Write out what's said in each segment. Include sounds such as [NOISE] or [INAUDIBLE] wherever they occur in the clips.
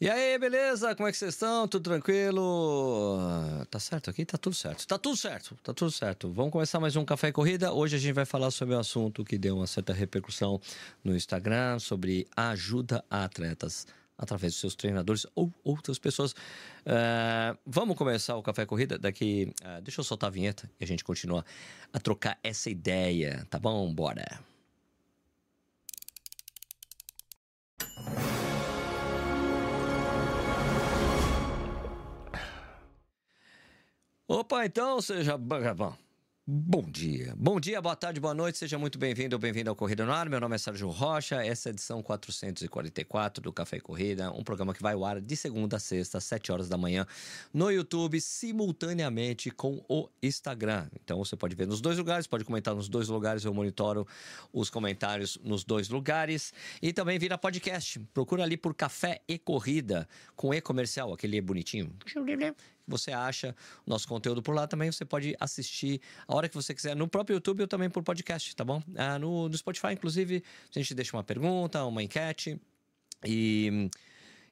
E aí, beleza? Como é que vocês estão? Tudo tranquilo? Tá certo aqui? Tá tudo certo. Tá tudo certo, tá tudo certo. Vamos começar mais um Café e Corrida. Hoje a gente vai falar sobre um assunto que deu uma certa repercussão no Instagram, sobre ajuda a atletas através dos seus treinadores ou outras pessoas. Uh, vamos começar o Café Corrida daqui. Uh, deixa eu soltar a vinheta e a gente continua a trocar essa ideia, tá bom? Bora! Opa, então seja. Bom, Bom dia. Bom dia, boa tarde, boa noite. Seja muito bem-vindo ou bem-vindo ao Corrida no Ar. Meu nome é Sérgio Rocha. Essa é a edição 444 do Café e Corrida, um programa que vai ao ar de segunda a sexta, às 7 horas da manhã, no YouTube, simultaneamente com o Instagram. Então você pode ver nos dois lugares, pode comentar nos dois lugares. Eu monitoro os comentários nos dois lugares. E também vira podcast. Procura ali por Café e Corrida, com E comercial, aquele bonitinho você acha nosso conteúdo por lá também. Você pode assistir a hora que você quiser, no próprio YouTube ou também por podcast, tá bom? Ah, no, no Spotify, inclusive, a gente deixa uma pergunta, uma enquete e,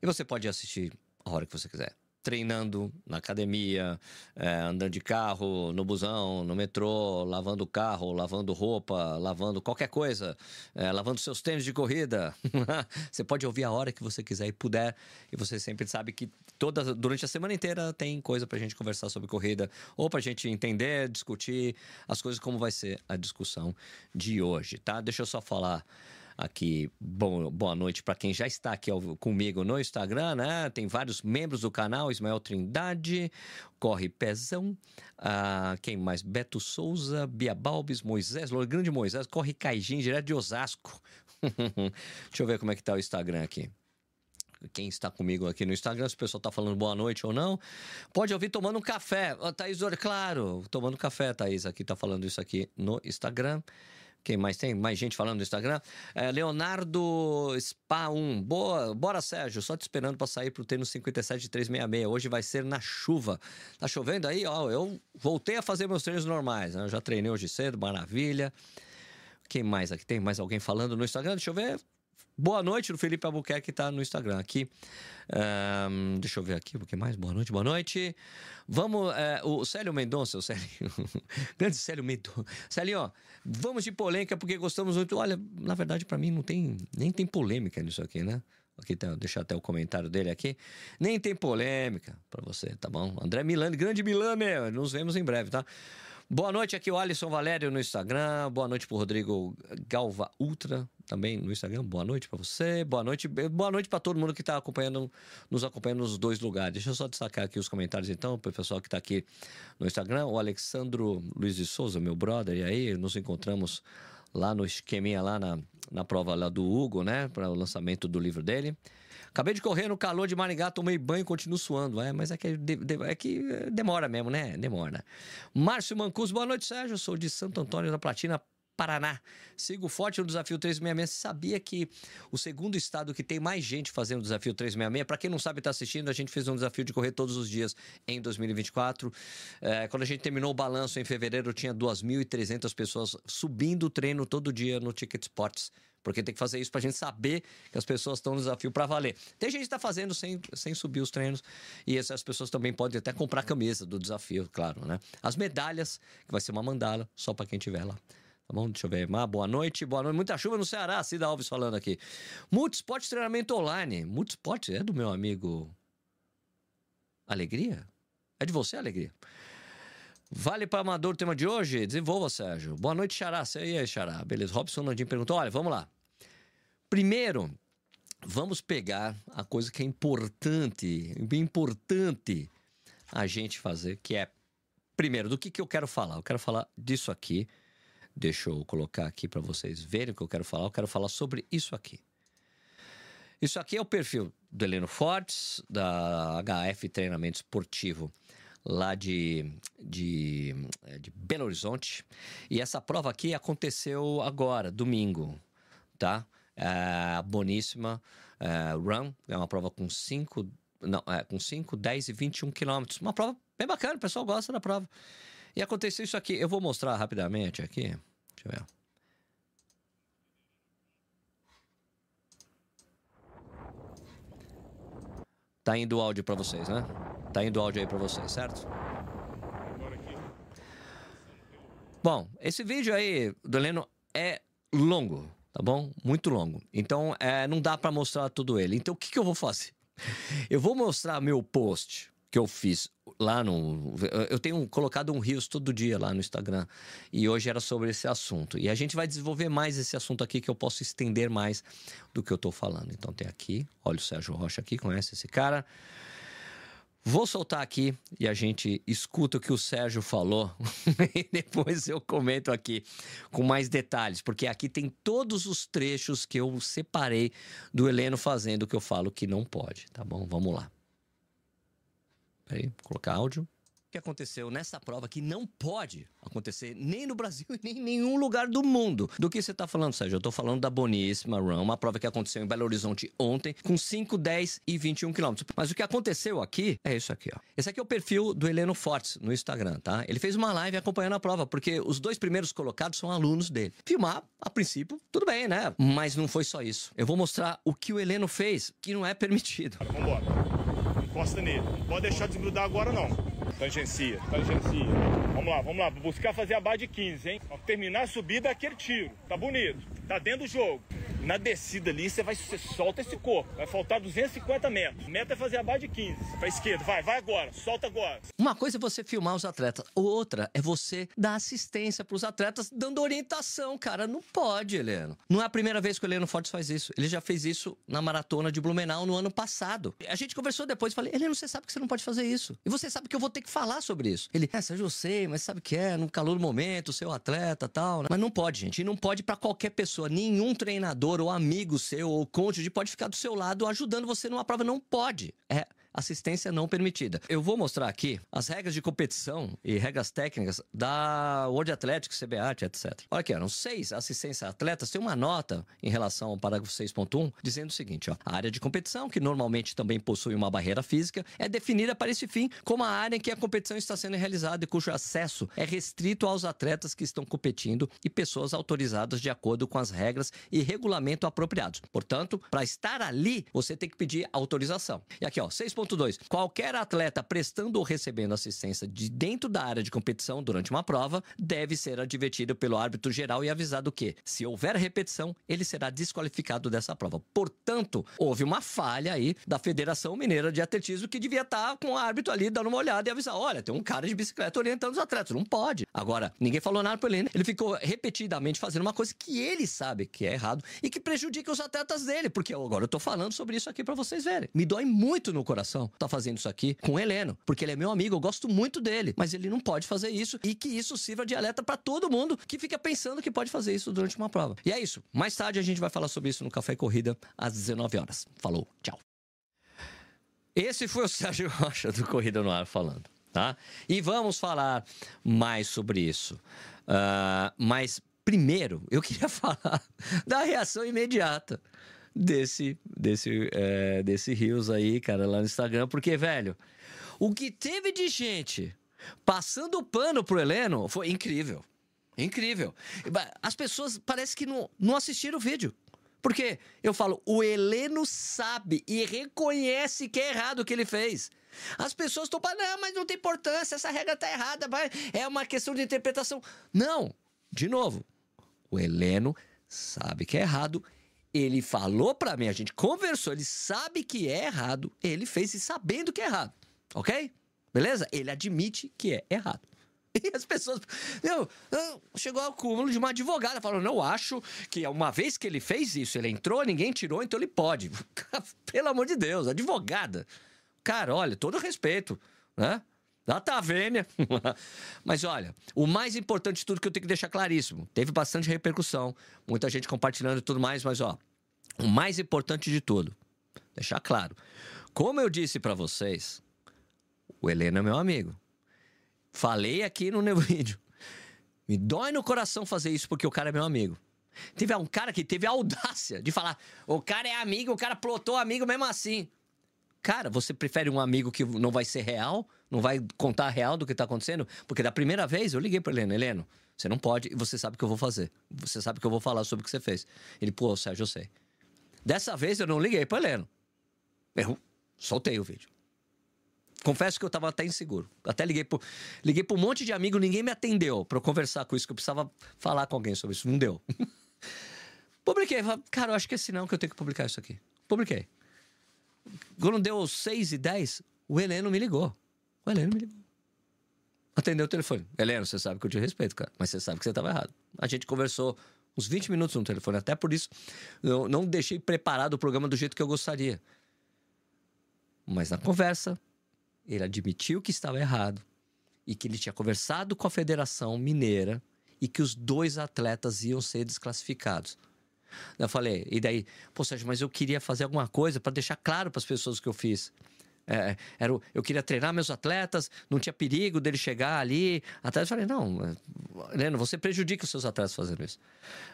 e você pode assistir a hora que você quiser treinando na academia, é, andando de carro, no busão, no metrô, lavando carro, lavando roupa, lavando qualquer coisa, é, lavando seus tênis de corrida. [LAUGHS] você pode ouvir a hora que você quiser e puder. E você sempre sabe que toda, durante a semana inteira tem coisa pra gente conversar sobre corrida, ou pra gente entender, discutir as coisas como vai ser a discussão de hoje, tá? Deixa eu só falar aqui bom, boa noite para quem já está aqui comigo no Instagram, né? Tem vários membros do canal, Ismael Trindade, Corre Pezão, ah, quem mais? Beto Souza, Bia Balbes, Moisés, grande Moisés, Corre Caijin, direto de Osasco. [LAUGHS] Deixa eu ver como é que tá o Instagram aqui quem está comigo aqui no Instagram, se o pessoal está falando boa noite ou não, pode ouvir tomando um café. Thaís, claro, tomando café, Thaís, aqui está falando isso aqui no Instagram. Quem mais tem? Mais gente falando no Instagram. É, Leonardo Spa 1. Boa, bora, Sérgio. Só te esperando para sair pro treino 57366. Hoje vai ser na chuva. Tá chovendo aí? Ó, eu voltei a fazer meus treinos normais. Né? Eu já treinei hoje cedo, maravilha. Quem mais aqui? Tem mais alguém falando no Instagram? Deixa eu ver. Boa noite, o Felipe Albuquerque está no Instagram aqui. Um, deixa eu ver aqui, o que mais? Boa noite, boa noite. Vamos, é, o Célio Mendonça, o Célio, [LAUGHS] grande Célio Mendonça. Célio, ó, vamos de polêmica porque gostamos muito. Olha, na verdade, para mim não tem, nem tem polêmica nisso aqui, né? Aqui tá, deixar até o comentário dele aqui. Nem tem polêmica para você, tá bom? André Milani, grande Milani, nos vemos em breve, tá? Boa noite, aqui o Alisson Valério no Instagram. Boa noite pro Rodrigo Galva Ultra também no Instagram. Boa noite para você. Boa noite, boa noite para todo mundo que está acompanhando, nos acompanhando nos dois lugares. Deixa eu só destacar aqui os comentários então, para o pessoal que está aqui no Instagram. O Alexandro Luiz de Souza, meu brother, e aí nos encontramos lá no esqueminha lá na, na prova lá do Hugo, né, para o lançamento do livro dele. Acabei de correr no calor de Maringá, tomei banho e continuo suando. É, mas é que, é que demora mesmo, né? Demora. Márcio Mancus, boa noite, Sérgio. Sou de Santo Antônio da Platina, Paraná. Sigo forte no desafio 366. Sabia que o segundo estado que tem mais gente fazendo o desafio 366, para quem não sabe, está assistindo, a gente fez um desafio de correr todos os dias em 2024. É, quando a gente terminou o balanço em fevereiro, tinha 2.300 pessoas subindo o treino todo dia no Ticket Sports porque tem que fazer isso para a gente saber que as pessoas estão no desafio para valer. Tem gente que está fazendo sem, sem subir os treinos e essas pessoas também podem até comprar a camisa do desafio, claro, né? As medalhas, que vai ser uma mandala só para quem estiver lá. Tá bom? Deixa eu ver. Ah, boa noite, boa noite. Muita chuva no Ceará, Cida Alves falando aqui. Multisport treinamento online. Multisport é do meu amigo Alegria? É de você, Alegria? Vale para amador o tema de hoje? Desenvolva, Sérgio. Boa noite, Xará. E aí, Xará? Beleza. Robson Landim perguntou: olha, vamos lá. Primeiro, vamos pegar a coisa que é importante, bem importante a gente fazer, que é, primeiro, do que, que eu quero falar? Eu quero falar disso aqui. Deixa eu colocar aqui para vocês verem o que eu quero falar. Eu quero falar sobre isso aqui. Isso aqui é o perfil do Heleno Fortes, da HF Treinamento Esportivo lá de, de, de Belo Horizonte. E essa prova aqui aconteceu agora, domingo, tá? É, boníssima é, Run, é uma prova com 5, não, é, com 5, 10 e 21 quilômetros. Uma prova bem bacana, o pessoal gosta da prova. E aconteceu isso aqui, eu vou mostrar rapidamente aqui. Deixa eu ver. Tá indo o áudio para vocês, né? Tá indo o áudio aí para vocês, certo? Bom, esse vídeo aí do Heleno é longo, tá bom? Muito longo. Então, é, não dá para mostrar tudo ele. Então, o que, que eu vou fazer? Eu vou mostrar meu post que eu fiz lá no. Eu tenho colocado um Rios todo dia lá no Instagram. E hoje era sobre esse assunto. E a gente vai desenvolver mais esse assunto aqui que eu posso estender mais do que eu tô falando. Então tem aqui, olha o Sérgio Rocha aqui, conhece esse cara. Vou soltar aqui e a gente escuta o que o Sérgio falou [LAUGHS] e depois eu comento aqui com mais detalhes, porque aqui tem todos os trechos que eu separei do Heleno fazendo o que eu falo que não pode, tá bom? Vamos lá. Peraí, colocar áudio que aconteceu nessa prova que não pode acontecer nem no Brasil [LAUGHS] e nem em nenhum lugar do mundo. Do que você está falando, Sérgio? Eu estou falando da Boníssima Run, uma prova que aconteceu em Belo Horizonte ontem, com 5, 10 e 21 quilômetros. Mas o que aconteceu aqui é isso aqui, ó. Esse aqui é o perfil do Heleno Fortes no Instagram, tá? Ele fez uma live acompanhando a prova, porque os dois primeiros colocados são alunos dele. Filmar, a princípio, tudo bem, né? Mas não foi só isso. Eu vou mostrar o que o Heleno fez, que não é permitido. Vambora. Encosta nele. Não pode deixar desgrudar agora, não. Tangencia, tangencia. Vamos lá, vamos lá. Buscar fazer a barra de 15, hein? Ao terminar a subida, aquele tiro. Tá bonito. Tá dentro do jogo. Na descida ali, você vai, você solta esse corpo. Vai faltar 250 metros. Meta é fazer a barra de 15. Pra esquerda, vai, vai agora. Solta agora. Uma coisa é você filmar os atletas, outra é você dar assistência pros atletas, dando orientação, cara. Não pode, Heleno. Não é a primeira vez que o Heleno Fortes faz isso. Ele já fez isso na maratona de Blumenau no ano passado. A gente conversou depois e falei, Heleno, você sabe que você não pode fazer isso. E você sabe que eu vou ter que falar sobre isso. Ele, é, Sérgio, eu sei, mas sabe o que é? No calor do momento, seu atleta tal. Né? Mas não pode, gente. E não pode para qualquer pessoa. Nenhum treinador ou amigo seu ou cônjuge pode ficar do seu lado ajudando você numa prova. Não pode. É assistência não permitida. Eu vou mostrar aqui as regras de competição e regras técnicas da World Athletics, CBAT, etc. Olha aqui, eram seis assistências atletas. Tem uma nota em relação ao parágrafo 6.1 dizendo o seguinte: ó, a área de competição, que normalmente também possui uma barreira física, é definida para esse fim como a área em que a competição está sendo realizada e cujo acesso é restrito aos atletas que estão competindo e pessoas autorizadas de acordo com as regras e regulamento apropriados. Portanto, para estar ali, você tem que pedir autorização. E aqui, ó, 6.1 2. Qualquer atleta prestando ou recebendo assistência de dentro da área de competição durante uma prova deve ser advertido pelo árbitro geral e avisado que, se houver repetição, ele será desqualificado dessa prova. Portanto, houve uma falha aí da Federação Mineira de Atletismo que devia estar com o árbitro ali dando uma olhada e avisar: olha, tem um cara de bicicleta orientando os atletas. Não pode. Agora, ninguém falou nada para ele. Ele ficou repetidamente fazendo uma coisa que ele sabe que é errado e que prejudica os atletas dele. Porque agora eu tô falando sobre isso aqui para vocês verem. Me dói muito no coração tá fazendo isso aqui com o Heleno, porque ele é meu amigo, eu gosto muito dele, mas ele não pode fazer isso e que isso sirva de alerta para todo mundo que fica pensando que pode fazer isso durante uma prova. E é isso. Mais tarde a gente vai falar sobre isso no Café Corrida às 19 horas. Falou, tchau. Esse foi o Sérgio [LAUGHS] Rocha do Corrida no Ar falando, tá? E vamos falar mais sobre isso. Uh, mas primeiro eu queria [LAUGHS] falar da reação imediata desse, desse, é, desse Rios aí, cara, lá no Instagram, porque, velho, o que teve de gente passando pano pro Heleno foi incrível. Incrível. As pessoas parece que não, não assistiram o vídeo. Porque eu falo, o Heleno sabe e reconhece que é errado o que ele fez. As pessoas estão falando, não, mas não tem importância, essa regra tá errada, vai, é uma questão de interpretação. Não, de novo, o Heleno sabe que é errado ele falou para mim, a gente conversou, ele sabe que é errado, ele fez e sabendo que é errado, ok? Beleza? Ele admite que é errado. [LAUGHS] E as pessoas. Meu, chegou ao cúmulo de uma advogada falando: não acho que uma vez que ele fez isso, ele entrou, ninguém tirou, então ele pode. [LAUGHS] Pelo amor de Deus, advogada. Cara, olha, todo respeito, né? Da Tavênia. [LAUGHS] Mas olha, o mais importante de tudo que eu tenho que deixar claríssimo: teve bastante repercussão, muita gente compartilhando e tudo mais, mas ó, o mais importante de tudo, deixar claro. Como eu disse para vocês, o Heleno é meu amigo. Falei aqui no meu [LAUGHS] vídeo. Me dói no coração fazer isso porque o cara é meu amigo. Teve um cara que teve a audácia de falar: o cara é amigo, o cara plotou amigo mesmo assim. Cara, você prefere um amigo que não vai ser real, não vai contar real do que tá acontecendo? Porque da primeira vez eu liguei para Heleno, Heleno, você não pode, você sabe o que eu vou fazer. Você sabe que eu vou falar sobre o que você fez. Ele, pô, Sérgio, eu sei. Dessa vez eu não liguei para Heleno. Eu Soltei o vídeo. Confesso que eu tava até inseguro. Até liguei para liguei um monte de amigo, ninguém me atendeu para eu conversar com isso, que eu precisava falar com alguém sobre isso. Não deu. [LAUGHS] Publiquei. Cara, eu acho que é sinal que eu tenho que publicar isso aqui. Publiquei. Quando deu 6 e 10, o Heleno me ligou. O Heleno me ligou. Atendeu o telefone. Heleno, você sabe que eu te respeito, cara. Mas você sabe que você estava errado. A gente conversou uns 20 minutos no telefone. Até por isso, eu não deixei preparado o programa do jeito que eu gostaria. Mas na conversa, ele admitiu que estava errado e que ele tinha conversado com a Federação Mineira e que os dois atletas iam ser desclassificados. Eu falei, e daí, pô, Sérgio, mas eu queria fazer alguma coisa para deixar claro para as pessoas o que eu fiz. É, era, eu queria treinar meus atletas, não tinha perigo dele chegar ali. Até eu falei, não, Heleno, você prejudica os seus atletas fazendo isso.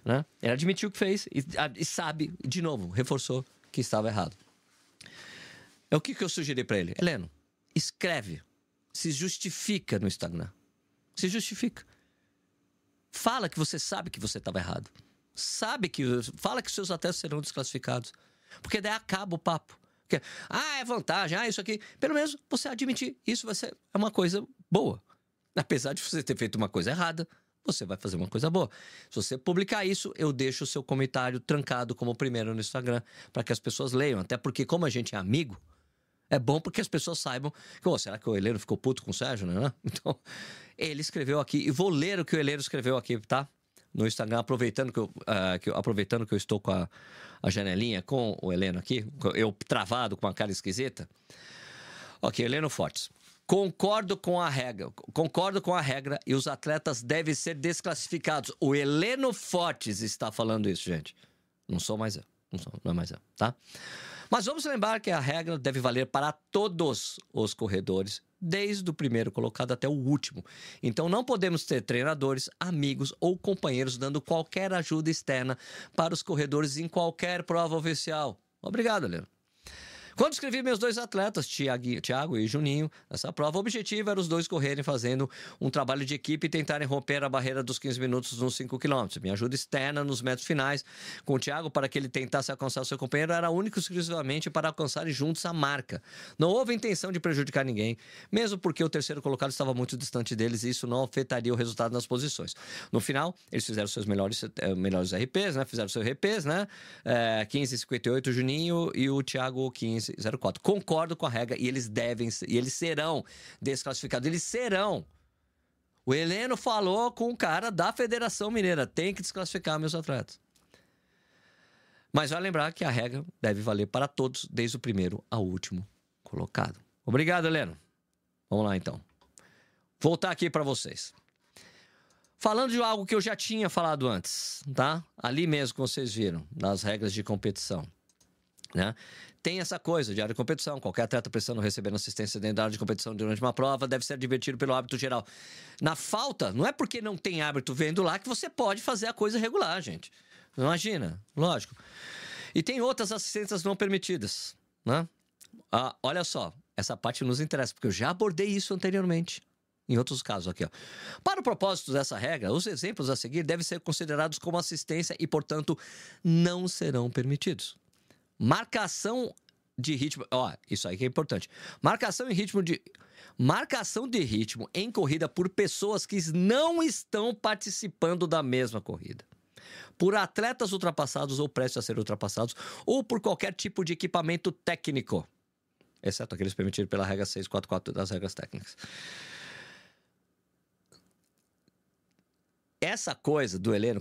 Né? Ele admitiu que fez e, e sabe, de novo, reforçou que estava errado. É o que, que eu sugeri para ele? Heleno, escreve, se justifica no Instagram. Se justifica. Fala que você sabe que você estava errado. Sabe que. Fala que seus atletas serão desclassificados. Porque daí acaba o papo. Porque, ah, é vantagem, ah, isso aqui. Pelo menos você admitir. Isso vai ser uma coisa boa. Apesar de você ter feito uma coisa errada, você vai fazer uma coisa boa. Se você publicar isso, eu deixo o seu comentário trancado como primeiro no Instagram, para que as pessoas leiam. Até porque, como a gente é amigo, é bom porque as pessoas saibam que, oh, será que o Heleno ficou puto com o Sérgio, né? [LAUGHS] Então, ele escreveu aqui, e vou ler o que o Heleno escreveu aqui, tá? No Instagram, aproveitando que eu, uh, que eu, aproveitando que eu estou com a, a janelinha com o Heleno aqui, eu travado com uma cara esquisita. Ok, Heleno Fortes. Concordo com a regra. Concordo com a regra e os atletas devem ser desclassificados. O Heleno Fortes está falando isso, gente. Não sou mais eu. Não, sou, não é mais eu, tá? Mas vamos lembrar que a regra deve valer para todos os corredores, desde o primeiro colocado até o último. Então não podemos ter treinadores, amigos ou companheiros dando qualquer ajuda externa para os corredores em qualquer prova oficial. Obrigado, Leandro. Quando escrevi meus dois atletas, Thiago e Juninho, nessa prova, o objetivo era os dois correrem fazendo um trabalho de equipe e tentarem romper a barreira dos 15 minutos nos 5 km. Minha ajuda externa nos metros finais com o Thiago para que ele tentasse alcançar o seu companheiro era único exclusivamente para alcançarem juntos a marca. Não houve intenção de prejudicar ninguém, mesmo porque o terceiro colocado estava muito distante deles e isso não afetaria o resultado nas posições. No final, eles fizeram seus melhores, eh, melhores RPs, né? Fizeram seus RPs, né? É, 15,58 Juninho e o Thiago 15 04. Concordo com a regra e eles devem e eles serão desclassificados. Eles serão. O Heleno falou com o cara da Federação Mineira: tem que desclassificar meus atletas. Mas vai lembrar que a regra deve valer para todos, desde o primeiro ao último colocado. Obrigado, Heleno. Vamos lá então. Voltar aqui para vocês. Falando de algo que eu já tinha falado antes, tá? Ali mesmo que vocês viram, nas regras de competição. Né? Tem essa coisa de área de competição. Qualquer atleta precisando receber assistência dentro da área de competição durante uma prova deve ser divertido pelo hábito geral. Na falta, não é porque não tem árbitro vendo lá que você pode fazer a coisa regular, gente. Imagina, lógico. E tem outras assistências não permitidas, né? Ah, olha só, essa parte nos interessa, porque eu já abordei isso anteriormente. Em outros casos aqui, ó. Para o propósito dessa regra, os exemplos a seguir devem ser considerados como assistência e, portanto, não serão permitidos. Marcação de ritmo. Ó, isso aí que é importante. Marcação em ritmo de. Marcação de ritmo em corrida por pessoas que não estão participando da mesma corrida. Por atletas ultrapassados ou prestes a ser ultrapassados, ou por qualquer tipo de equipamento técnico. Exceto aqueles permitidos pela regra 644 das regras técnicas. Essa coisa do Heleno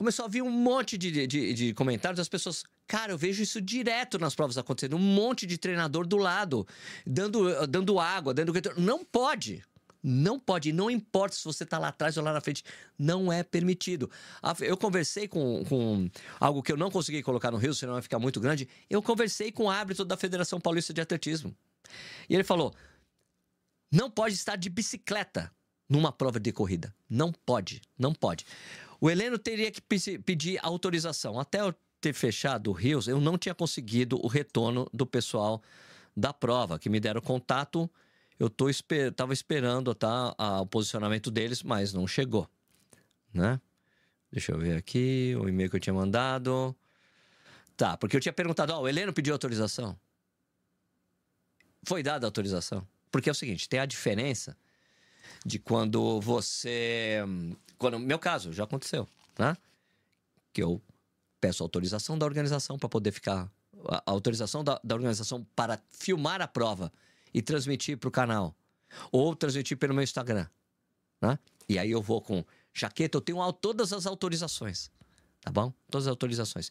começou a vir um monte de, de, de comentários das pessoas. Cara, eu vejo isso direto nas provas acontecendo. Um monte de treinador do lado, dando, dando água, dando. Não pode. Não pode, não importa se você está lá atrás ou lá na frente, não é permitido. Eu conversei com, com algo que eu não consegui colocar no Rio, senão vai ficar muito grande. Eu conversei com o árbitro da Federação Paulista de Atletismo. E ele falou: não pode estar de bicicleta numa prova de corrida. Não pode, não pode. O Heleno teria que pedir autorização. Até eu ter fechado o Rios, eu não tinha conseguido o retorno do pessoal da prova, que me deram contato. Eu tô esper tava esperando tá, a, o posicionamento deles, mas não chegou. Né? Deixa eu ver aqui o e-mail que eu tinha mandado. Tá, porque eu tinha perguntado, oh, o Heleno pediu autorização. Foi dada a autorização. Porque é o seguinte, tem a diferença de quando você. Quando, meu caso, já aconteceu, né? Que eu peço autorização da organização para poder ficar. A autorização da, da organização para filmar a prova e transmitir para o canal. Ou transmitir pelo meu Instagram. Né? E aí eu vou com jaqueta, eu tenho todas as autorizações. Tá bom? Todas as autorizações.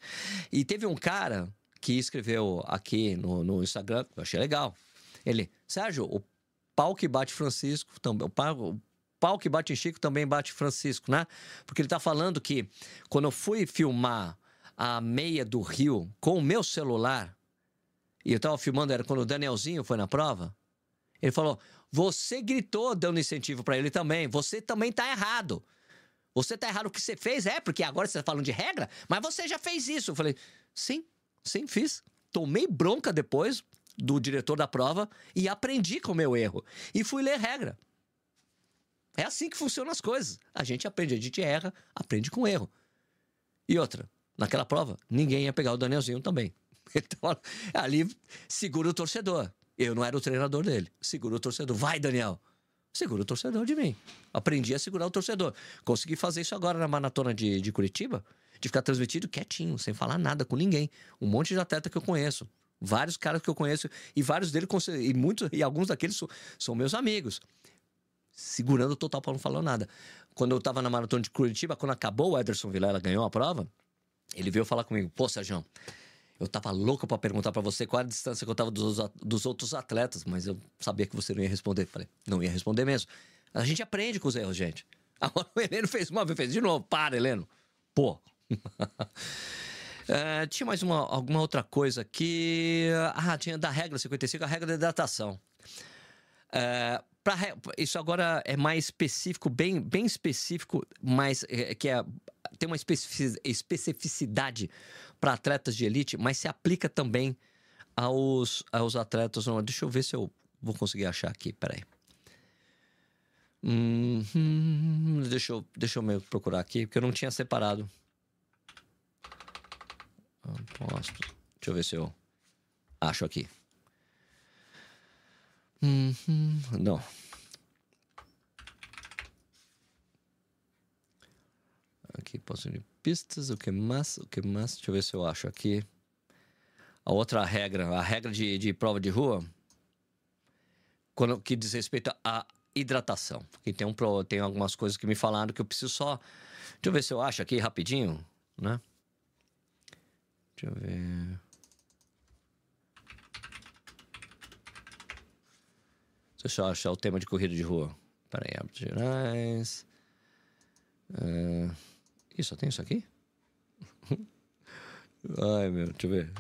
E teve um cara que escreveu aqui no, no Instagram, eu achei legal. Ele, Sérgio, o pau que bate Francisco, também, o pau, o pau que bate Chico também bate Francisco, né? Porque ele tá falando que quando eu fui filmar a meia do Rio com o meu celular, e eu tava filmando, era quando o Danielzinho foi na prova, ele falou: Você gritou dando incentivo para ele também, você também tá errado. Você tá errado o que você fez, é, porque agora você tá falando de regra, mas você já fez isso. Eu falei: Sim, sim, fiz. Tomei bronca depois do diretor da prova e aprendi com o meu erro. E fui ler regra. É assim que funcionam as coisas. A gente aprende, a gente erra, aprende com erro. E outra, naquela prova, ninguém ia pegar o Danielzinho também. [LAUGHS] Então, ali, segura o torcedor. Eu não era o treinador dele. Segura o torcedor. Vai, Daniel. Segura o torcedor de mim. Aprendi a segurar o torcedor. Consegui fazer isso agora na maratona de, de Curitiba, de ficar transmitido quietinho, sem falar nada com ninguém. Um monte de atleta que eu conheço. Vários caras que eu conheço, e vários deles, e muitos, e alguns daqueles são, são meus amigos. Segurando total para não falar nada. Quando eu tava na maratona de Curitiba, quando acabou o Ederson Vilela ganhou a prova, ele veio falar comigo: pô, Sérgio, eu tava louco para perguntar para você qual a distância que eu tava dos, dos outros atletas, mas eu sabia que você não ia responder. Falei, não ia responder mesmo. A gente aprende com os erros, gente. [LAUGHS] Agora o Heleno fez uma vez, fez de novo. Para, Heleno. Pô. [LAUGHS] é, tinha mais uma, alguma outra coisa aqui. Ah, tinha da regra 55, a regra da hidratação. É, pra, isso agora é mais específico, bem, bem específico, mas é, que é, tem uma especificidade para atletas de elite, mas se aplica também aos, aos atletas. Deixa eu ver se eu vou conseguir achar aqui, peraí. Hum, deixa, eu, deixa eu procurar aqui, porque eu não tinha separado. Posso. Deixa eu ver se eu acho aqui. Hum, hum, não. Aqui posso ir pistas, o que mais, o que mais, deixa eu ver se eu acho aqui. A outra regra, a regra de, de prova de rua, quando, que diz respeito à hidratação. Porque tem, um, tem algumas coisas que me falaram que eu preciso só. Deixa eu ver se eu acho aqui rapidinho, né? Deixa eu ver. Deixa eu achar o tema de corrida de rua. Peraí, hábitos gerais. Uh... Ih, só tem isso aqui? [LAUGHS] Ai, meu, deixa eu ver.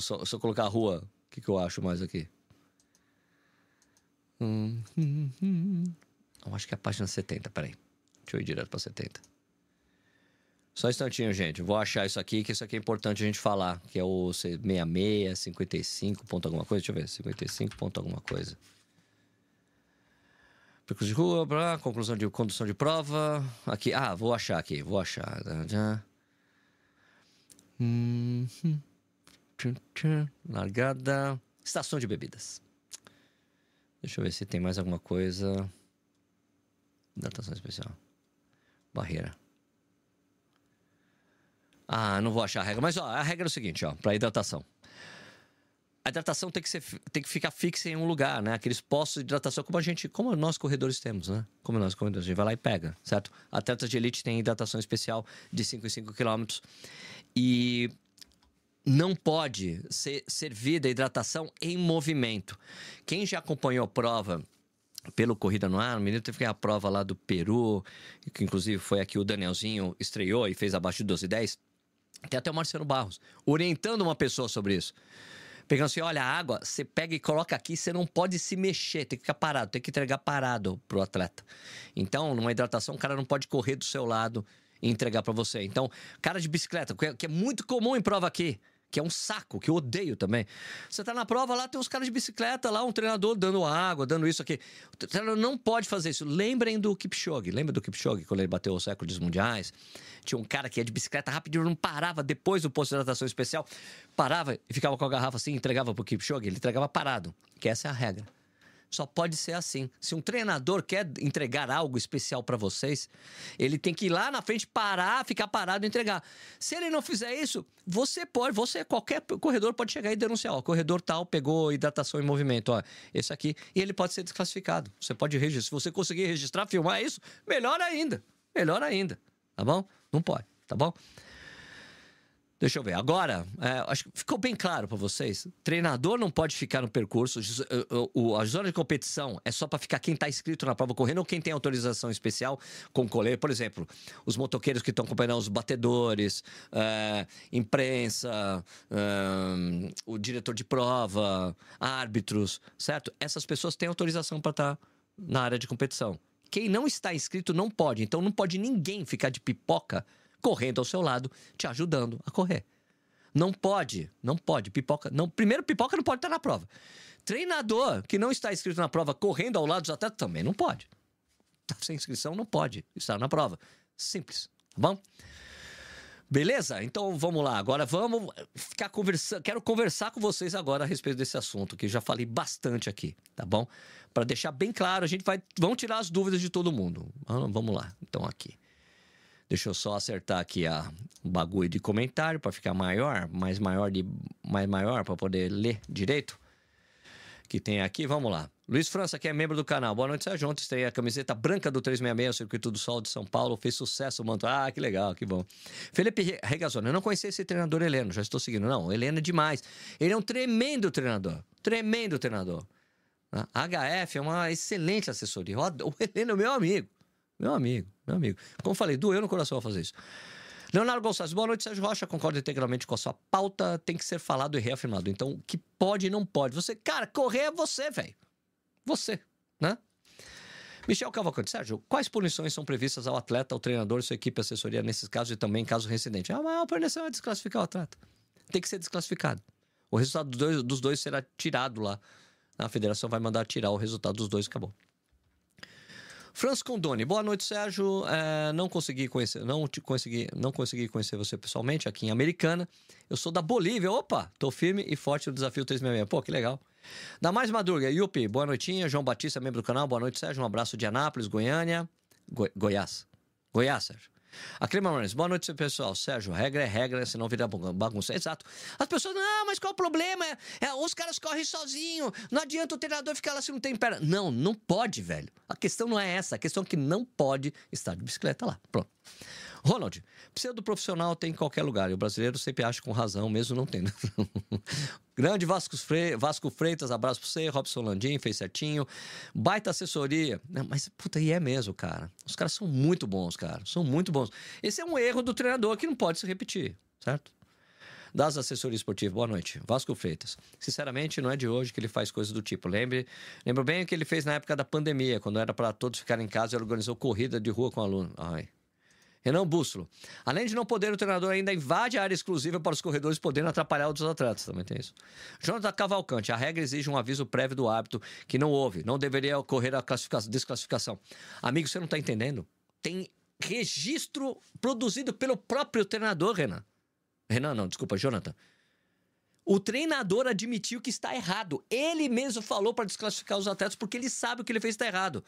Só, só colocar a rua, o que, que eu acho mais aqui? Hum, hum, hum. Eu acho que é a página 70, peraí. Deixa eu ir direto pra 70. Só um instantinho, gente. Vou achar isso aqui, que isso aqui é importante a gente falar. Que é o 66, 55 ponto alguma coisa. Deixa eu ver. 55 ponto alguma coisa. Percurso de rua, blá, conclusão de condução de prova. Aqui, ah, vou achar aqui, vou achar. Hum, largada. Estação de bebidas. Deixa eu ver se tem mais alguma coisa. Datação especial. Barreira. Ah, não vou achar a regra. Mas ó, a regra é o seguinte, ó, para hidratação a hidratação tem que, ser, tem que ficar fixa em um lugar, né? Aqueles postos de hidratação como a gente, como nós corredores temos, né? Como nós corredores, a gente vai lá e pega, certo? Atletas de elite têm hidratação especial de 5 em 5 quilômetros e não pode ser servida a hidratação em movimento. Quem já acompanhou a prova pelo Corrida no Ar, o menino teve que a prova lá do Peru, que inclusive foi aqui o Danielzinho estreou e fez abaixo de 12 e 10. Tem até o Marcelo Barros orientando uma pessoa sobre isso. Pegando assim, olha, a água, você pega e coloca aqui, você não pode se mexer, tem que ficar parado, tem que entregar parado pro atleta. Então, numa hidratação, o cara não pode correr do seu lado e entregar para você. Então, cara de bicicleta, que é muito comum em prova aqui, que é um saco, que eu odeio também. Você tá na prova lá, tem uns caras de bicicleta lá, um treinador dando água, dando isso aqui. O treinador não pode fazer isso. Lembrem do Kipchoge. Lembra do Kipchoge, quando ele bateu os recordes mundiais? Tinha um cara que ia de bicicleta rapidinho, não parava depois do posto de hidratação especial. Parava e ficava com a garrafa assim, entregava pro Kipchoge. Ele entregava parado, que essa é a regra. Só pode ser assim. Se um treinador quer entregar algo especial para vocês, ele tem que ir lá na frente parar, ficar parado e entregar. Se ele não fizer isso, você pode, você qualquer corredor pode chegar e denunciar, ó, corredor tal pegou hidratação em movimento, ó, esse aqui, e ele pode ser desclassificado. Você pode registrar, se você conseguir registrar, filmar isso, melhor ainda. Melhor ainda, tá bom? Não pode, tá bom? Deixa eu ver. Agora, é, acho que ficou bem claro para vocês. Treinador não pode ficar no percurso. A zona de competição é só para ficar quem está inscrito na prova correndo ou quem tem autorização especial com coleira. Por exemplo, os motoqueiros que estão acompanhando os batedores, é, imprensa, é, o diretor de prova, árbitros, certo? Essas pessoas têm autorização para estar tá na área de competição. Quem não está inscrito não pode. Então não pode ninguém ficar de pipoca correndo ao seu lado, te ajudando a correr. Não pode, não pode. Pipoca, não. Primeiro, pipoca não pode estar na prova. Treinador que não está inscrito na prova correndo ao lado dos atletas também não pode. Tá sem inscrição não pode estar na prova. Simples, tá bom? Beleza? Então vamos lá. Agora vamos ficar conversando. Quero conversar com vocês agora a respeito desse assunto, que já falei bastante aqui, tá bom? Para deixar bem claro, a gente vai. Vamos tirar as dúvidas de todo mundo. Vamos lá. Então aqui. Deixa eu só acertar aqui a, bagulho de comentário para ficar maior, mais maior de mais maior para poder ler direito. Que tem aqui, vamos lá. Luiz França, que é membro do canal. Boa noite, Sérgio. Ontem estreia a camiseta branca do 366, o Circuito do Sol de São Paulo. Fez sucesso manto. Ah, que legal, que bom. Felipe Regazzoni, eu não conhecia esse treinador Heleno, já estou seguindo. Não, Heleno é demais. Ele é um tremendo treinador. Tremendo treinador. A HF é uma excelente assessoria. O Heleno é meu amigo. Meu amigo, meu amigo. Como falei, doeu no coração fazer isso. Leonardo Gonçalves, boa noite, Sérgio Rocha. Concordo integralmente com a sua pauta. Tem que ser falado e reafirmado. Então, o que pode e não pode. Você, cara, correr é você, velho. Você, né? Michel Cavalcante, Sérgio, quais punições são previstas ao atleta, ao treinador sua equipe assessoria nesses casos e também em caso residente? A punição é desclassificar o atleta. Tem que ser desclassificado. O resultado dos dois, dos dois será tirado lá. A federação vai mandar tirar o resultado dos dois acabou. Franz Condoni, boa noite, Sérgio. É, não consegui conhecer, não te consegui, não consegui conhecer você pessoalmente aqui em Americana. Eu sou da Bolívia. Opa, tô firme e forte no desafio 366. Pô, que legal. Da Mais Madruga, Yupi, boa noitinha. João Batista, membro do canal, boa noite, Sérgio. Um abraço de Anápolis, Goiânia. Go Goiás. Goiás, Sérgio. A Clima Martins, boa noite, pessoal. Sérgio, regra é regra, senão vira bagunça. Exato. As pessoas, não, mas qual o problema? É, os caras correm sozinho. Não adianta o treinador ficar lá se não tem perna. Não, não pode, velho. A questão não é essa. A questão é que não pode estar de bicicleta lá. Pronto. Ronald, pseudo profissional tem em qualquer lugar. E o brasileiro sempre acha com razão, mesmo não tendo. [LAUGHS] Grande Vasco, Fre... Vasco Freitas, abraço pra você. Robson Landim, fez certinho. Baita assessoria. Mas, puta, e é mesmo, cara. Os caras são muito bons, cara. São muito bons. Esse é um erro do treinador que não pode se repetir, certo? das assessorias esportivas. Boa noite. Vasco Freitas. Sinceramente, não é de hoje que ele faz coisas do tipo. Lembre, lembro bem o que ele fez na época da pandemia, quando era para todos ficarem em casa e organizou corrida de rua com aluno. Ai, Renan Bússolo. Além de não poder, o treinador ainda invade a área exclusiva para os corredores poderem atrapalhar outros atletas. Também tem isso. Jonathan Cavalcante. A regra exige um aviso prévio do árbitro que não houve. Não deveria ocorrer a desclassificação. Amigo, você não está entendendo? Tem registro produzido pelo próprio treinador, Renan. Renan, não, desculpa, Jonathan. O treinador admitiu que está errado. Ele mesmo falou para desclassificar os atletas porque ele sabe o que ele fez está errado.